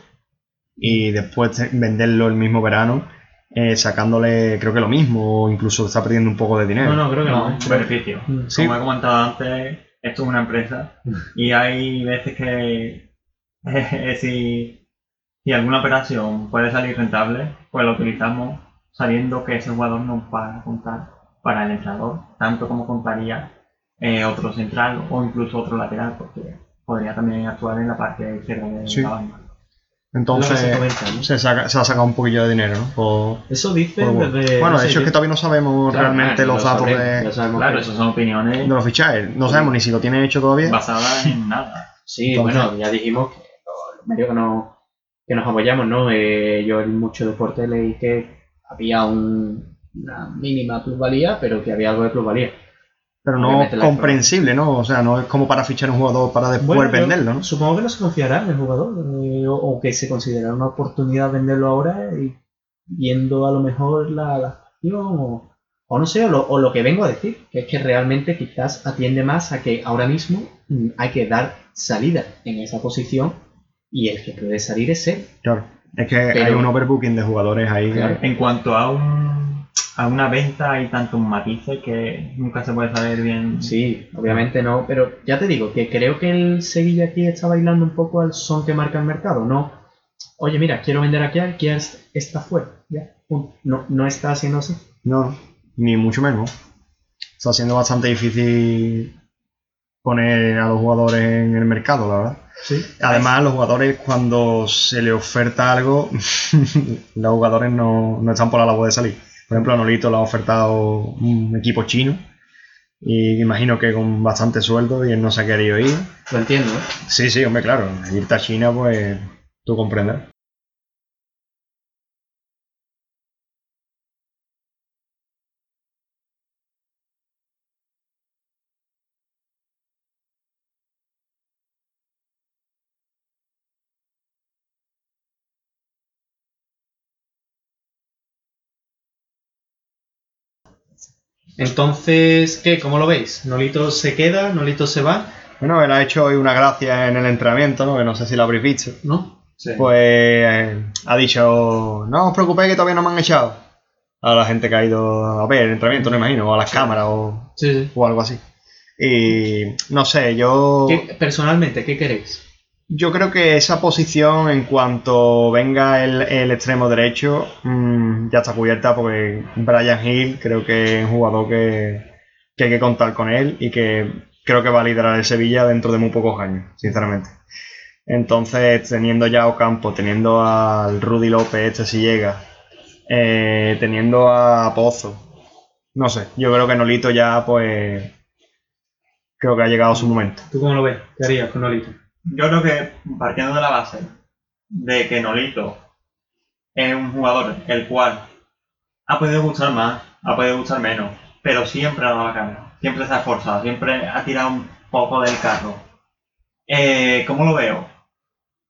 [SPEAKER 1] y después de venderlo el mismo verano, eh, sacándole creo que lo mismo o incluso está perdiendo un poco de dinero.
[SPEAKER 2] No, no, creo que no.
[SPEAKER 3] No, beneficio.
[SPEAKER 2] Mm.
[SPEAKER 1] Sí.
[SPEAKER 3] Como he comentado antes, esto es una empresa y hay veces que si, si alguna operación puede salir rentable, pues lo utilizamos sabiendo que ese jugador nos va a contar para el entrenador, tanto como contaría eh, otro central o incluso otro lateral, porque podría también actuar en la parte izquierda de
[SPEAKER 1] Sí.
[SPEAKER 3] la banda.
[SPEAKER 1] Entonces
[SPEAKER 2] se comenta, ¿no?
[SPEAKER 1] se, saca- se ha sacado un poquillo de dinero, ¿no? Por-
[SPEAKER 2] Eso dice
[SPEAKER 1] por-
[SPEAKER 2] desde.
[SPEAKER 1] bueno,
[SPEAKER 2] no
[SPEAKER 1] de
[SPEAKER 2] sé,
[SPEAKER 1] hecho es que todavía no sabemos
[SPEAKER 2] Claro,
[SPEAKER 1] realmente
[SPEAKER 2] claro,
[SPEAKER 1] los
[SPEAKER 2] lo
[SPEAKER 1] datos de,
[SPEAKER 3] Claro, esas son opiniones
[SPEAKER 1] de los fichajes. No sabemos ni si lo tiene hecho todavía.
[SPEAKER 3] basadas en nada.
[SPEAKER 2] Sí,
[SPEAKER 1] Entonces-
[SPEAKER 2] bueno, ya dijimos que los medios que nos, que nos apoyamos, ¿no? Eh, yo en mucho deporte leí que había un- una mínima plusvalía, pero que había algo de plusvalía.
[SPEAKER 1] Pero no comprensible, ¿no? O sea, no es como para fichar un jugador para después
[SPEAKER 2] Bueno,
[SPEAKER 1] venderlo, ¿no?
[SPEAKER 2] Supongo que no se confiará en el jugador, eh, o, o que se considerará una oportunidad venderlo ahora y viendo a lo mejor la, la acción o O no sé, o lo, o lo que vengo a decir, que es que realmente quizás atiende más a que ahora mismo mm, hay que dar salida en esa posición y el que puede salir es él.
[SPEAKER 1] Claro. Es que hay un overbooking de jugadores ahí.
[SPEAKER 2] Claro.
[SPEAKER 3] En cuanto a un a una venta hay tantos matices que nunca se puede saber bien.
[SPEAKER 2] Sí, obviamente no, pero ya te digo que creo que el Sevilla aquí está bailando un poco al son que marca el mercado, no. Oye, mira, quiero vender aquí, aquí es- está fuera, ya. No, no está haciendo así.
[SPEAKER 1] No, ni mucho menos. Está siendo bastante difícil poner a los jugadores en el mercado, la verdad.
[SPEAKER 2] Sí.
[SPEAKER 1] Además, los jugadores cuando se les oferta algo, los jugadores no, no están por la labor de salir. Por ejemplo, a Nolito le ha ofertado un equipo chino y imagino que con bastante sueldo y él no se ha querido ir.
[SPEAKER 2] Lo entiendo, ¿eh?
[SPEAKER 1] Sí, sí, hombre, claro. Irte a China, pues tú comprendes.
[SPEAKER 2] Entonces, ¿qué? ¿Cómo lo veis? ¿Nolito se queda? ¿Nolito se va?
[SPEAKER 1] Bueno, él ha hecho hoy una gracia en el entrenamiento, ¿no? Que no sé si lo habréis visto.
[SPEAKER 2] ¿No?
[SPEAKER 3] Sí.
[SPEAKER 1] Pues eh, ha dicho, no os preocupéis que todavía no me han echado. A la gente que ha ido a ver el entrenamiento, no imagino, o a las cámaras o,
[SPEAKER 2] Sí, sí.
[SPEAKER 1] o algo así. Y no sé, yo,
[SPEAKER 2] ¿Qué- personalmente, ¿qué queréis?
[SPEAKER 1] Yo creo que esa posición en cuanto venga el, el extremo derecho mm, ya está cubierta porque Brian Hill creo que es un jugador que, que hay que contar con él y que creo que va a liderar el Sevilla dentro de muy pocos años, sinceramente. Entonces, teniendo ya a Ocampo, teniendo al Rudy López, este si llega, eh, teniendo a Pozo, no sé, yo creo que Nolito ya, pues, creo que ha llegado su momento.
[SPEAKER 2] ¿Tú cómo lo ves? ¿Qué harías con Nolito?
[SPEAKER 3] Yo creo que partiendo de la base de que Nolito es un jugador el cual ha podido gustar más, ha podido gustar menos, pero siempre ha dado la cara, siempre se ha esforzado, siempre ha tirado un poco del carro. Eh, ¿Cómo lo veo?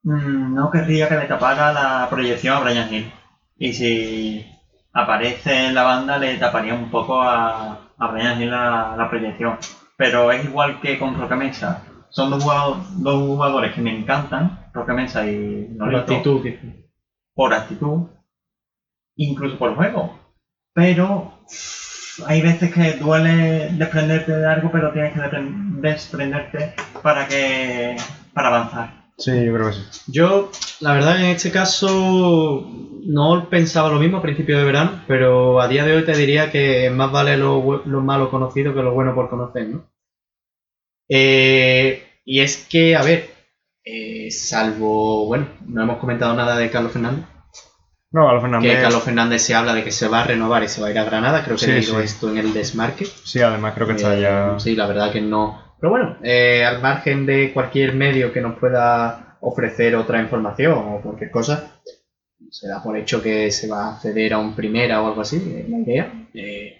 [SPEAKER 3] Mm, no querría que le tapara la proyección a Brian Hill. Y si aparece en la banda, le taparía un poco a, Brian Hill la, la proyección. Pero es igual que con Roca. Son dos jugadores, dos jugadores que me encantan, Roca Mesa y
[SPEAKER 2] Por
[SPEAKER 3] Nolito,
[SPEAKER 2] actitud,
[SPEAKER 3] por actitud, incluso por juego. Pero hay veces que duele desprenderte de algo, pero tienes que desprenderte para que para avanzar.
[SPEAKER 1] Sí, yo creo que sí.
[SPEAKER 2] Yo, la verdad, en este caso no pensaba lo mismo a principio de verano, pero a día de hoy te diría que más vale lo malo conocido que lo bueno por conocer, ¿no? Eh, y es que, a ver, eh, salvo, bueno, no hemos comentado nada de Carlos Fernández,
[SPEAKER 1] No, Carlos
[SPEAKER 2] que
[SPEAKER 1] Fernández.
[SPEAKER 2] Carlos Fernández se habla de que se va a renovar y se va a ir a Granada, creo que
[SPEAKER 1] Sí,
[SPEAKER 2] he leído
[SPEAKER 1] sí.
[SPEAKER 2] esto en el desmarque.
[SPEAKER 1] Sí, además creo que está
[SPEAKER 2] Eh,
[SPEAKER 1] ya.
[SPEAKER 2] Sí, la verdad que no. Pero bueno, eh, al margen de cualquier medio que nos pueda ofrecer otra información o cualquier cosa, se da por hecho que se va a acceder a un primera o algo así, es la idea. Eh,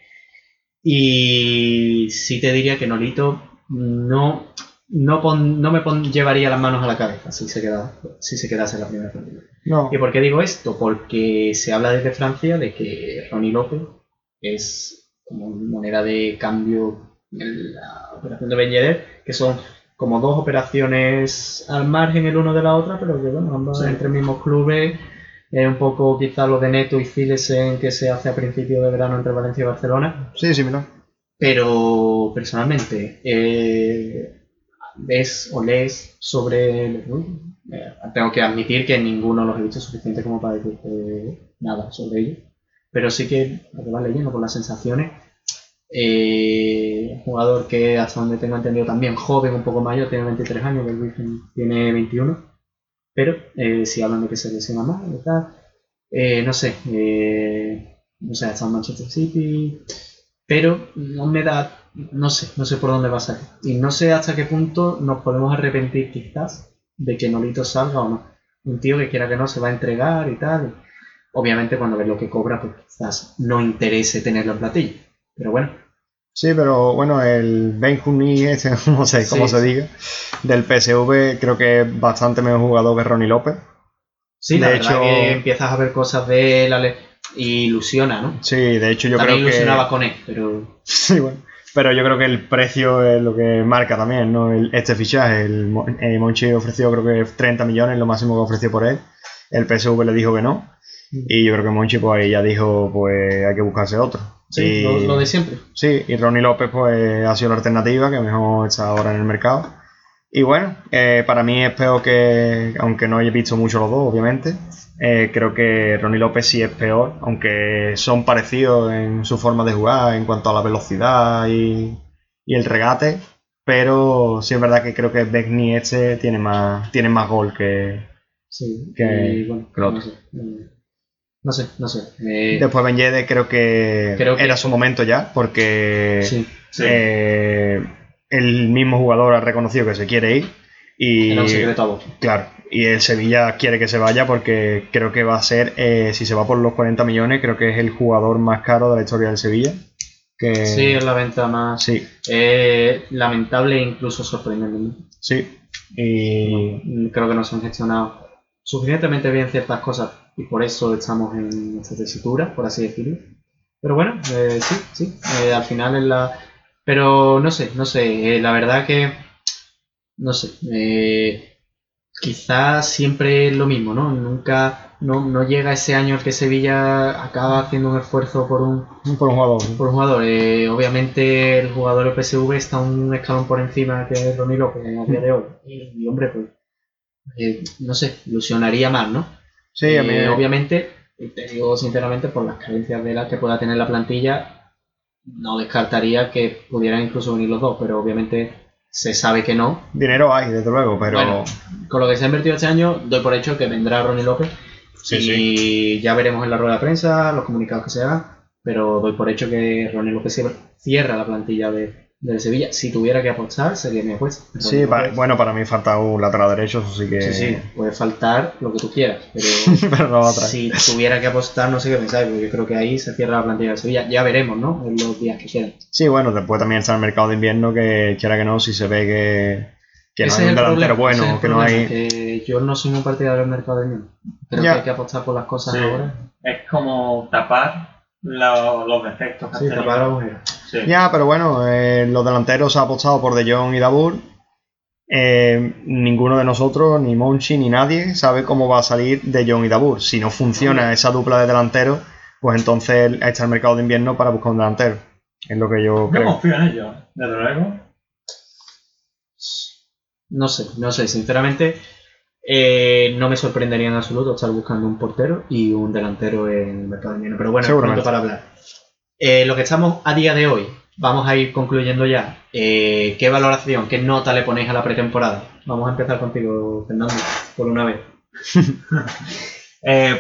[SPEAKER 2] y sí te diría que Nolito no, no, pon- no me pon- llevaría las manos a la cabeza si se, queda, si se quedase en la primera plantilla.
[SPEAKER 1] No.
[SPEAKER 2] ¿Y por qué digo esto? Porque se habla desde Francia de que Ronnie López es como moneda de cambio en la operación de Ben que son como dos operaciones al margen el uno de la otra, pero que bueno, ambas
[SPEAKER 3] Sí.
[SPEAKER 2] entre mismos clubes. Es un poco quizá lo de Neto y Filesen que se hace a principio de verano entre Valencia y Barcelona.
[SPEAKER 1] Sí, sí, mira.
[SPEAKER 2] Pero personalmente, eh, ¿ves o lees sobre clubes? Eh, tengo que admitir que ninguno los he visto suficiente como para decirte nada sobre ellos. Pero sí que lo que vas leyendo por las sensaciones. eh, jugador que hasta donde tengo entendido también joven, un poco mayor, tiene 23 años, que el Virgen tiene 21. Pero eh, si hablan de que se lesiona más eh, no sé, eh, no sé, está en Manchester City, pero no me da, no sé, no sé por dónde va a salir. Y no sé hasta qué punto nos podemos arrepentir quizás de que Nolito salga o no. Un tío que quiera que no se va a entregar y tal. Obviamente cuando ves lo que cobra, pues quizás no interese tenerlo en platillo. Pero bueno,
[SPEAKER 1] Sí, pero bueno, el Ben ese, no sé cómo
[SPEAKER 2] Sí.
[SPEAKER 1] se diga, del PSV, creo que es bastante mejor jugador que Ronnie López.
[SPEAKER 2] sí, la
[SPEAKER 1] De
[SPEAKER 2] verdad
[SPEAKER 1] hecho-
[SPEAKER 2] que empiezas a ver cosas de él, y ilusiona, ¿no?
[SPEAKER 1] Sí, de hecho yo
[SPEAKER 2] También
[SPEAKER 1] creo que...
[SPEAKER 2] ilusionaba con él, pero
[SPEAKER 1] Sí, bueno. Pero yo creo que el precio es lo que marca también, ¿no? El- este fichaje, el eh, Monchi ofreció creo que 30 millones, lo máximo que ofreció por él. El PSV le dijo que no. Y yo creo que Monchi pues ahí ya dijo, pues hay que buscarse otro.
[SPEAKER 2] sí,
[SPEAKER 1] y,
[SPEAKER 2] lo, lo de siempre.
[SPEAKER 1] Sí, y Ronnie López pues ha sido la alternativa que mejor está ahora en el mercado. Y bueno, eh, para mí es peor que, aunque no haya visto mucho los dos, obviamente, eh, creo que Ronnie López sí es peor, aunque son parecidos en su forma de jugar en cuanto a la velocidad y, y el regate, pero sí es verdad que creo que Beckney este tiene más, tiene más gol que...
[SPEAKER 2] Sí,
[SPEAKER 1] Que-
[SPEAKER 2] y bueno,
[SPEAKER 1] que
[SPEAKER 2] no sé. eh, No sé, no sé. eh,
[SPEAKER 1] Después Ben Yedder creo que,
[SPEAKER 2] Creo que-
[SPEAKER 1] era su momento ya, porque...
[SPEAKER 2] sí,
[SPEAKER 3] Sí.
[SPEAKER 1] Eh, el mismo jugador ha reconocido que se quiere ir y
[SPEAKER 2] era un secreto a voz.
[SPEAKER 1] claro y el Sevilla quiere que se vaya porque creo que va a ser eh, si se va por los 40 millones creo que es el jugador más caro de la historia del Sevilla que
[SPEAKER 2] Sí, es la venta más
[SPEAKER 1] sí
[SPEAKER 2] eh, lamentable e incluso sorprendente.
[SPEAKER 1] sí y
[SPEAKER 2] Creo que no se han gestionado suficientemente bien ciertas cosas y por eso estamos en esta tesitura, por así decirlo. Pero bueno, eh, sí, sí, eh, al final es la... Pero no sé, no sé, la verdad que... No sé, eh, quizás siempre es lo mismo, ¿no? Nunca, no, no llega ese año en que Sevilla acaba haciendo un esfuerzo por un,
[SPEAKER 1] por un jugador
[SPEAKER 2] por un jugador. Eh, obviamente el jugador del PSV está un escalón por encima que Ronnie López a día de hoy. Y, y, hombre, pues, eh, no sé, ilusionaría más, ¿no?
[SPEAKER 1] sí a mí
[SPEAKER 2] Eh, obviamente, y te digo sinceramente, por las carencias de la que pueda tener la plantilla, no descartaría que pudieran incluso venir los dos, pero obviamente se sabe que no.
[SPEAKER 1] dinero hay desde luego pero
[SPEAKER 2] Bueno, Con lo que se ha invertido este año, doy por hecho que vendrá Ronnie López
[SPEAKER 1] Sí,
[SPEAKER 2] y ya veremos en la rueda de prensa los comunicados que se hagan, pero doy por hecho que Ronnie López cier- cierra la plantilla de, de Sevilla. Si tuviera que apostar, sería mi apuesta.
[SPEAKER 1] sí pa- bueno para mí falta un lateral derecho eso sí que
[SPEAKER 2] sí, sí, puede faltar lo que tú quieras, pero
[SPEAKER 1] pero no va a traer
[SPEAKER 2] si tuviera que apostar, no sé qué pensáis, porque yo creo que ahí se cierra la plantilla de Sevilla. Ya veremos, ¿no? En los días que quieran.
[SPEAKER 1] Sí, bueno, después también está el mercado de invierno que quiera que no, si se ve que, que no
[SPEAKER 2] Ese
[SPEAKER 1] hay
[SPEAKER 2] es
[SPEAKER 1] un
[SPEAKER 2] el
[SPEAKER 1] delantero
[SPEAKER 2] es
[SPEAKER 1] bueno,
[SPEAKER 2] el
[SPEAKER 1] que no hay...
[SPEAKER 2] que yo no soy un partidario del mercado del mismo. Creo
[SPEAKER 1] Ya.
[SPEAKER 2] que hay que apostar por las cosas
[SPEAKER 3] Sí.
[SPEAKER 2] ahora.
[SPEAKER 3] Es como tapar lo- los defectos que
[SPEAKER 2] Sí,
[SPEAKER 3] has tenido.
[SPEAKER 2] tapar agujeros.
[SPEAKER 3] Sí.
[SPEAKER 1] Ya, pero bueno, eh, los delanteros se ha apostado por De Jong y Dabur. Eh, ninguno de nosotros, ni Monchi, ni nadie, sabe cómo va a salir De Jong y Dabur. Si no funciona esa dupla de delanteros, pues entonces está el mercado de invierno para buscar un delantero. Es lo que yo
[SPEAKER 3] No
[SPEAKER 1] creo.
[SPEAKER 3] confío en ellos, desde luego.
[SPEAKER 2] No sé, no sé, sinceramente eh, no me sorprendería en absoluto estar buscando un portero y un delantero en el mercado de invierno. Pero bueno, pronto para hablar. Eh, lo que estamos a día de hoy, vamos a ir concluyendo ya. Eh, ¿Qué valoración, qué nota le ponéis a la pretemporada? Vamos a empezar contigo, Fernando, por una vez.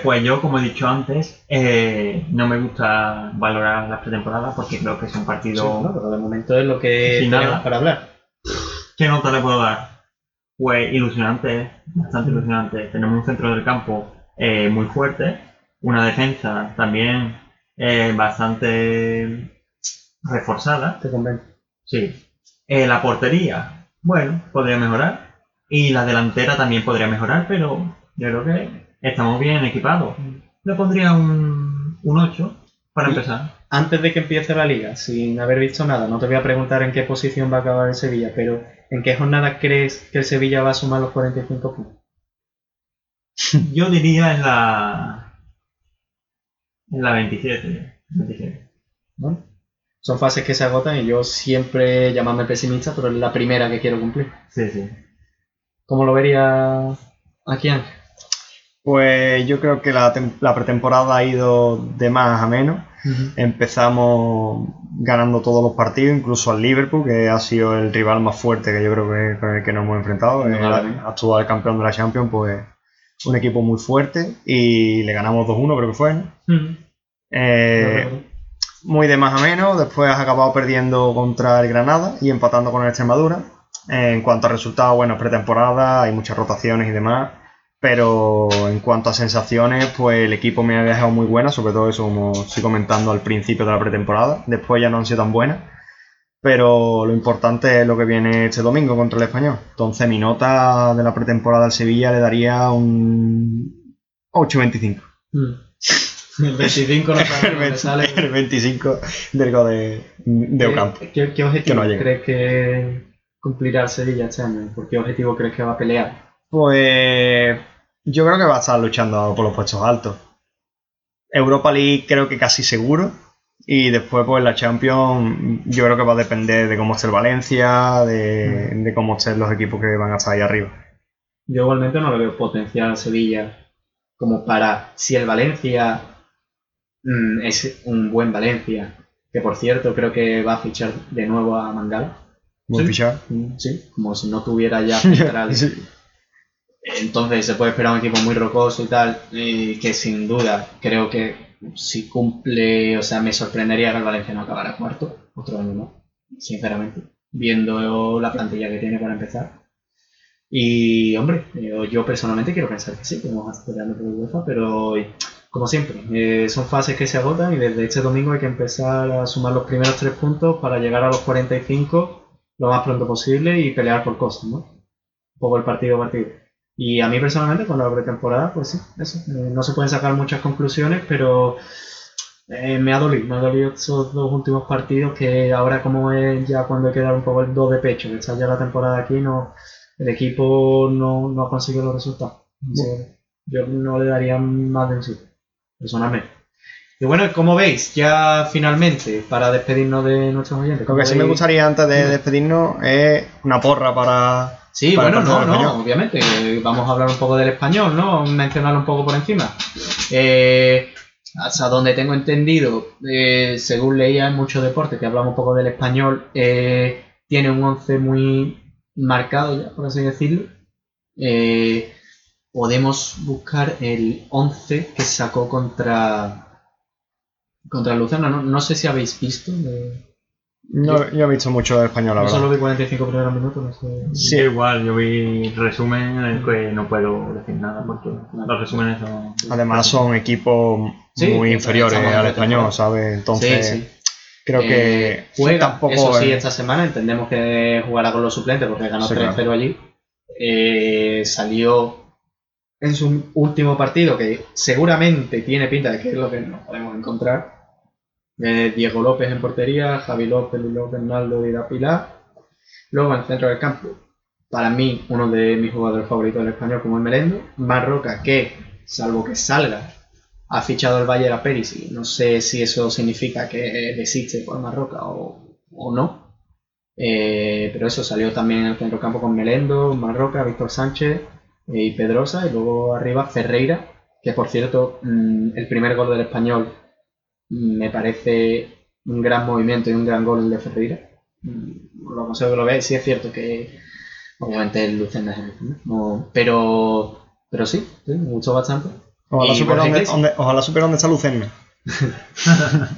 [SPEAKER 3] Pues yo, como he dicho antes, no me gusta valorar las pretemporadas porque creo que es un partido...
[SPEAKER 2] Sí, no, pero de momento es lo que
[SPEAKER 3] Sin nada.
[SPEAKER 2] para hablar.
[SPEAKER 3] ¿Qué nota le puedo dar? Pues ilusionante, bastante ilusionante. Tenemos un centro del campo eh, muy fuerte, una defensa también eh, bastante reforzada.
[SPEAKER 2] Te convence.
[SPEAKER 3] Sí. Eh, la portería, bueno, podría mejorar. Y la delantera también podría mejorar, pero yo creo que estamos bien equipados. Le pondría un, un 8 para
[SPEAKER 2] Sí.
[SPEAKER 3] empezar.
[SPEAKER 2] Antes de que empiece la liga, sin haber visto nada, no te voy a preguntar en qué posición va a acabar el Sevilla, pero ¿en qué jornada crees que el Sevilla va a sumar los 45 puntos?
[SPEAKER 3] Yo diría en la. En la 27. 27.
[SPEAKER 2] ¿no? Son fases que se agotan y yo siempre llamarme pesimista, pero es la primera que quiero cumplir.
[SPEAKER 3] Sí, sí.
[SPEAKER 2] ¿Cómo lo vería aquí Ángel?
[SPEAKER 1] Pues yo creo que la, la pretemporada ha ido de más a menos. Empezamos ganando todos los partidos, incluso al Liverpool, que ha sido el rival más fuerte que yo creo que con el que nos hemos enfrentado. El
[SPEAKER 2] Indudablemente.
[SPEAKER 1] actual campeón de la Champions, pues un equipo muy fuerte y le ganamos 2-1, creo que fue. ¿no? Eh, muy de más a menos, después has acabado perdiendo contra el Granada y empatando con el Extremadura. Eh, en cuanto a resultados, bueno, pretemporada, hay muchas rotaciones y demás, pero en cuanto a sensaciones, pues el equipo me ha dejado muy buena, sobre todo eso como estoy comentando al principio de la pretemporada, después ya no han sido tan buenas, pero lo importante es lo que viene este domingo contra el Español. Entonces mi nota de la pretemporada al Sevilla le daría un 8.25.
[SPEAKER 2] Mm. El 25 no sabe
[SPEAKER 1] el,
[SPEAKER 2] dónde
[SPEAKER 1] 20
[SPEAKER 2] sale.
[SPEAKER 1] el 25 del gol de, de Ocampo.
[SPEAKER 2] ¿Qué, qué, qué objetivo
[SPEAKER 1] Que no llega.
[SPEAKER 2] crees que cumplirá el Sevilla este año? ¿Por qué objetivo crees que va a pelear?
[SPEAKER 1] Pues yo creo que va a estar luchando por los puestos altos. Europa League creo que casi seguro. Y después, pues la Champions, yo creo que va a depender de cómo esté el Valencia, de, de cómo estén los equipos que van a estar ahí arriba.
[SPEAKER 2] Yo igualmente no le veo potencial a Sevilla como para, si el Valencia mm, es un buen Valencia, que por cierto creo que va a fichar de nuevo a Mangala.
[SPEAKER 1] Buen
[SPEAKER 2] Sí.
[SPEAKER 1] fichar.
[SPEAKER 2] Mm, Sí, como si no tuviera ya centrales.
[SPEAKER 1] Sí.
[SPEAKER 2] Entonces se puede esperar un equipo muy rocoso y tal, y que sin duda creo que si cumple, o sea, me sorprendería que el Valencia no acabara cuarto, otro año no, sinceramente, viendo la plantilla que tiene para empezar. Y hombre, yo, yo personalmente quiero pensar que sí, que vamos a pelearlo por UEFA, pero como siempre, eh, son fases que se agotan y desde este domingo hay que empezar a sumar los primeros tres puntos para llegar a los 45 lo más pronto posible y pelear por cosas, ¿no? Un poco el partido a partido. Y a mí personalmente con la pretemporada, pues sí, eso. Eh, no se pueden sacar muchas conclusiones, pero eh, me ha dolido, me ha dolido esos dos últimos partidos que ahora como es ya cuando hay que dar un poco el do de pecho, que está ya la temporada aquí, no, el equipo no, no ha conseguido los resultados. Entonces, yo no le daría más de un sí, personalmente. Y bueno, como veis, ya finalmente, para despedirnos de nuestros oyentes.
[SPEAKER 1] Lo
[SPEAKER 2] ¿cómo
[SPEAKER 1] que sí me gustaría antes de despedirnos es una porra para.
[SPEAKER 2] Sí, bueno, no, no, obviamente. eh, Vamos a hablar un poco del español, ¿no? Mencionarlo un poco por encima. Eh, hasta donde tengo entendido, eh, según leía en muchos deportes, que hablamos un poco del español, eh, tiene un 11 muy marcado ya, por así decirlo. Eh, podemos buscar el 11 que sacó contra contra Lucerna. No, no sé si habéis visto. eh,
[SPEAKER 1] No, yo he visto mucho de español, la
[SPEAKER 2] no
[SPEAKER 1] verdad.
[SPEAKER 2] solo vi 45 primeros minutos, no sé.
[SPEAKER 3] Sí, igual, yo vi resumen en el que no puedo decir nada porque los resúmenes son...
[SPEAKER 1] Además, son equipos
[SPEAKER 2] Sí,
[SPEAKER 1] muy inferiores al español. ¿sabes? Entonces,
[SPEAKER 2] sí, sí.
[SPEAKER 1] creo
[SPEAKER 2] Eh,
[SPEAKER 1] que
[SPEAKER 2] juega,
[SPEAKER 1] tampoco.
[SPEAKER 2] eso sí, esta semana entendemos que jugará con los suplentes porque ganó
[SPEAKER 1] Sí,
[SPEAKER 2] 3-0
[SPEAKER 1] claro.
[SPEAKER 2] allí. Eh, salió en su último partido que seguramente tiene pinta de que es lo que nos podemos encontrar. Diego López en portería, Javi López, Luis López, Naldo y Pilar. Luego en el centro del campo, para mí, uno de mis jugadores favoritos del español como es Melendo. Marroca, que, salvo que salga, ha fichado el Bayern a Perisic. No sé si eso significa que desiste por Marroca o, o no. Eh, pero eso salió también en el centrocampo con Melendo, Marroca, Víctor Sánchez eh, y Pedrosa. Y luego arriba Ferreira, que por cierto, mm, el primer gol del español me parece un gran movimiento y un gran gol el de Ferreira. Mm, Lo aconsejo que lo veáis. Sí es cierto que obviamente el Lucena es el. No, pero, pero sí, sí, me gustó bastante.
[SPEAKER 1] Ojalá
[SPEAKER 2] Iglesias.
[SPEAKER 1] dónde- ojalá supiera dónde está Lucerna.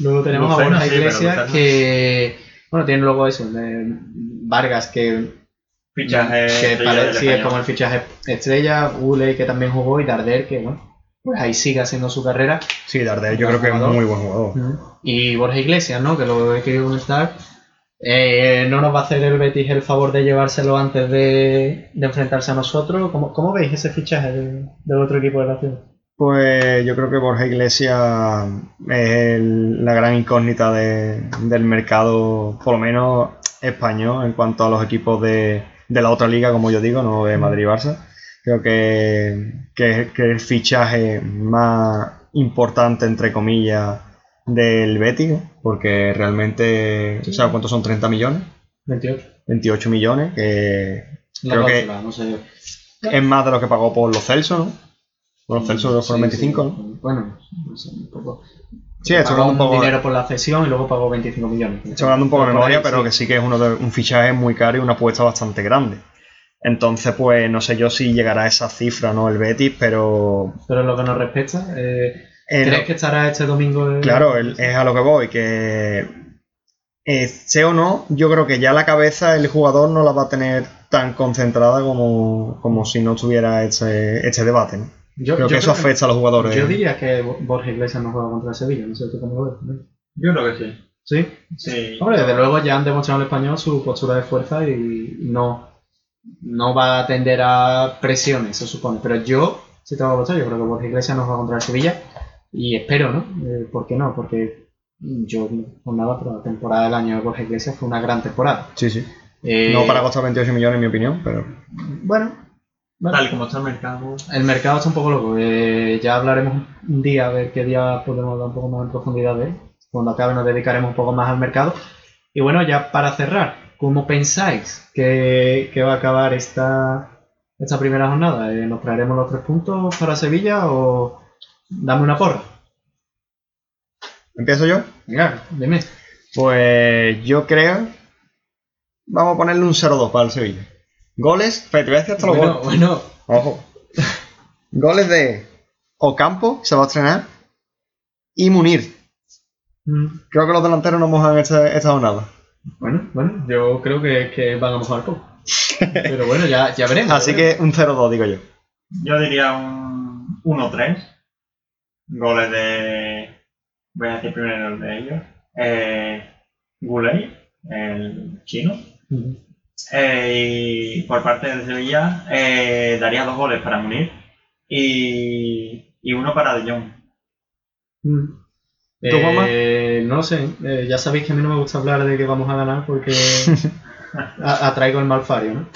[SPEAKER 2] Luego tenemos
[SPEAKER 3] Lucerna,
[SPEAKER 2] a Borja
[SPEAKER 3] sí,
[SPEAKER 2] Iglesias que, bueno, tiene luego eso, de Vargas que,
[SPEAKER 3] Fichaje
[SPEAKER 2] que
[SPEAKER 3] estrella
[SPEAKER 2] pare-
[SPEAKER 3] del
[SPEAKER 2] sí, es
[SPEAKER 3] español.
[SPEAKER 2] como el fichaje estrella, Ule que también jugó y Darder que, bueno, pues ahí sigue haciendo su carrera.
[SPEAKER 1] Sí, Dardel, yo creo que es
[SPEAKER 2] jugador.
[SPEAKER 1] muy buen jugador.
[SPEAKER 2] Y Borja Iglesias, ¿no? Que lo he querido comentar. Eh, no nos va a hacer el Betis el favor de llevárselo antes de, de enfrentarse a nosotros. ¿Cómo, cómo veis ese fichaje de- del otro equipo de la ciudad?
[SPEAKER 1] Pues yo creo que Borja Iglesias es el- la gran incógnita de- del mercado, por lo menos español, en cuanto a los equipos de, de la otra liga, como yo digo, no de Madrid y Barça. Creo que, que, el fichaje más importante, entre comillas, del Betis, porque realmente, o sea, ¿cuántos son 30 millones?
[SPEAKER 2] 28.
[SPEAKER 1] 28 millones, que
[SPEAKER 2] La
[SPEAKER 1] Creo que-
[SPEAKER 2] cláusula, no sé.
[SPEAKER 1] es más de lo que pagó por los Celso, ¿no? Por los Celso fueron
[SPEAKER 2] Sí,
[SPEAKER 1] 25,
[SPEAKER 2] sí.
[SPEAKER 1] ¿no?
[SPEAKER 2] Bueno, no sé, un poco.
[SPEAKER 1] Sí, estoy hablando un poco,
[SPEAKER 2] dinero por la cesión y luego pagó 25 millones.
[SPEAKER 1] estoy hablando un poco de memoria, pero
[SPEAKER 2] sí.
[SPEAKER 1] que sí que es uno de, un fichaje muy caro y una apuesta bastante grande. Entonces, pues no sé yo si llegará a esa cifra, ¿no? El Betis, pero...
[SPEAKER 2] Pero en lo que nos respecta, eh,
[SPEAKER 1] eh,
[SPEAKER 2] ¿crees que estará este domingo? en-
[SPEAKER 1] Claro, el- es a lo que voy, que eh, sea o no, yo creo que ya la cabeza el jugador no la va a tener tan concentrada como, como si no tuviera este, este debate. ¿no?
[SPEAKER 2] Yo,
[SPEAKER 1] Creo
[SPEAKER 2] yo
[SPEAKER 1] que eso afecta a los jugadores.
[SPEAKER 2] Yo diría que Borja Iglesias no juega contra el Sevilla, no sé tú cómo lo ves. ¿no?
[SPEAKER 3] Yo creo que sí.
[SPEAKER 2] ¿Sí?
[SPEAKER 3] Sí.
[SPEAKER 2] Hombre, desde luego ya han demostrado en español su postura de fuerza y no, no va a atender a presiones, se supone. Pero yo, si tengo que votar, yo creo que Borja Iglesias nos va contra el Sevilla. Y espero, ¿no? Eh, ¿Por qué no? Porque yo, por nada, pero la temporada del año de Borja Iglesias fue una gran temporada.
[SPEAKER 1] Sí, sí.
[SPEAKER 2] Eh,
[SPEAKER 1] No para costar 28 millones, en mi opinión, pero.
[SPEAKER 2] Bueno, bueno,
[SPEAKER 3] Tal y como está el mercado.
[SPEAKER 2] el mercado está un poco loco. eh, ya hablaremos un día, a ver qué día podemos hablar un poco más en profundidad de él. Cuando acabe nos dedicaremos un poco más al mercado. Y bueno, ya para cerrar, ¿cómo pensáis que, que va a acabar esta, esta primera jornada? Eh, ¿Nos traeremos los tres puntos para Sevilla o dame una porra?
[SPEAKER 1] ¿Empiezo yo?
[SPEAKER 2] Venga, dime.
[SPEAKER 1] Pues yo creo. Vamos a ponerle un 0-2 para el Sevilla. Goles, te voy a decir hasta los
[SPEAKER 2] Bueno,
[SPEAKER 1] goles.
[SPEAKER 2] bueno,
[SPEAKER 1] Ojo. Goles de Ocampo, que se va a estrenar, y Munir.
[SPEAKER 2] mm,
[SPEAKER 1] Creo que los delanteros no mojan esta, esta jornada.
[SPEAKER 2] Bueno, bueno, yo creo que, que van a mojar poco. Pero bueno, ya, ya veremos.
[SPEAKER 1] Así
[SPEAKER 2] ya veremos.
[SPEAKER 1] que un 0-2, digo yo.
[SPEAKER 3] Yo diría un 1-3. Goles de. Voy a decir primero el de ellos. Eh, Guley, el chino.
[SPEAKER 2] Ujú.
[SPEAKER 3] Eh, y por parte de Sevilla, eh, daría dos goles para Munir y, y uno para De Jong.
[SPEAKER 2] Mm.
[SPEAKER 1] ¿Tú, Juanma?
[SPEAKER 2] Eh, no lo sé, eh, ya sabéis que a mí no me gusta hablar de que vamos a ganar porque a- atraigo el malfario, ¿no?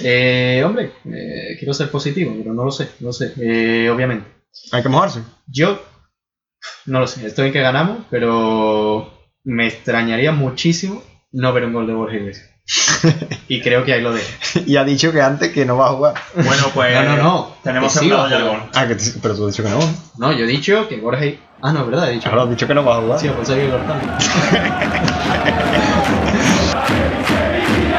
[SPEAKER 2] Eh, hombre, eh, quiero ser positivo, pero no lo sé, no lo sé, eh, obviamente.
[SPEAKER 1] Hay que mojarse.
[SPEAKER 2] Yo, no lo sé, estoy en que ganamos, pero me extrañaría muchísimo no ver un gol de Borja Iglesias. y creo que ahí lo dejo.
[SPEAKER 1] Y ha dicho que antes que no va a jugar.
[SPEAKER 3] Bueno, pues.
[SPEAKER 2] No, no, no.
[SPEAKER 3] Tenemos
[SPEAKER 2] que sí va a jugar.
[SPEAKER 1] Ah, que pero tú has dicho que no.
[SPEAKER 2] No, yo he dicho que Borja... Ah, no, es verdad, he dicho
[SPEAKER 1] Ahora has dicho que no va a jugar.
[SPEAKER 2] Sí, pues hay que cortarlo.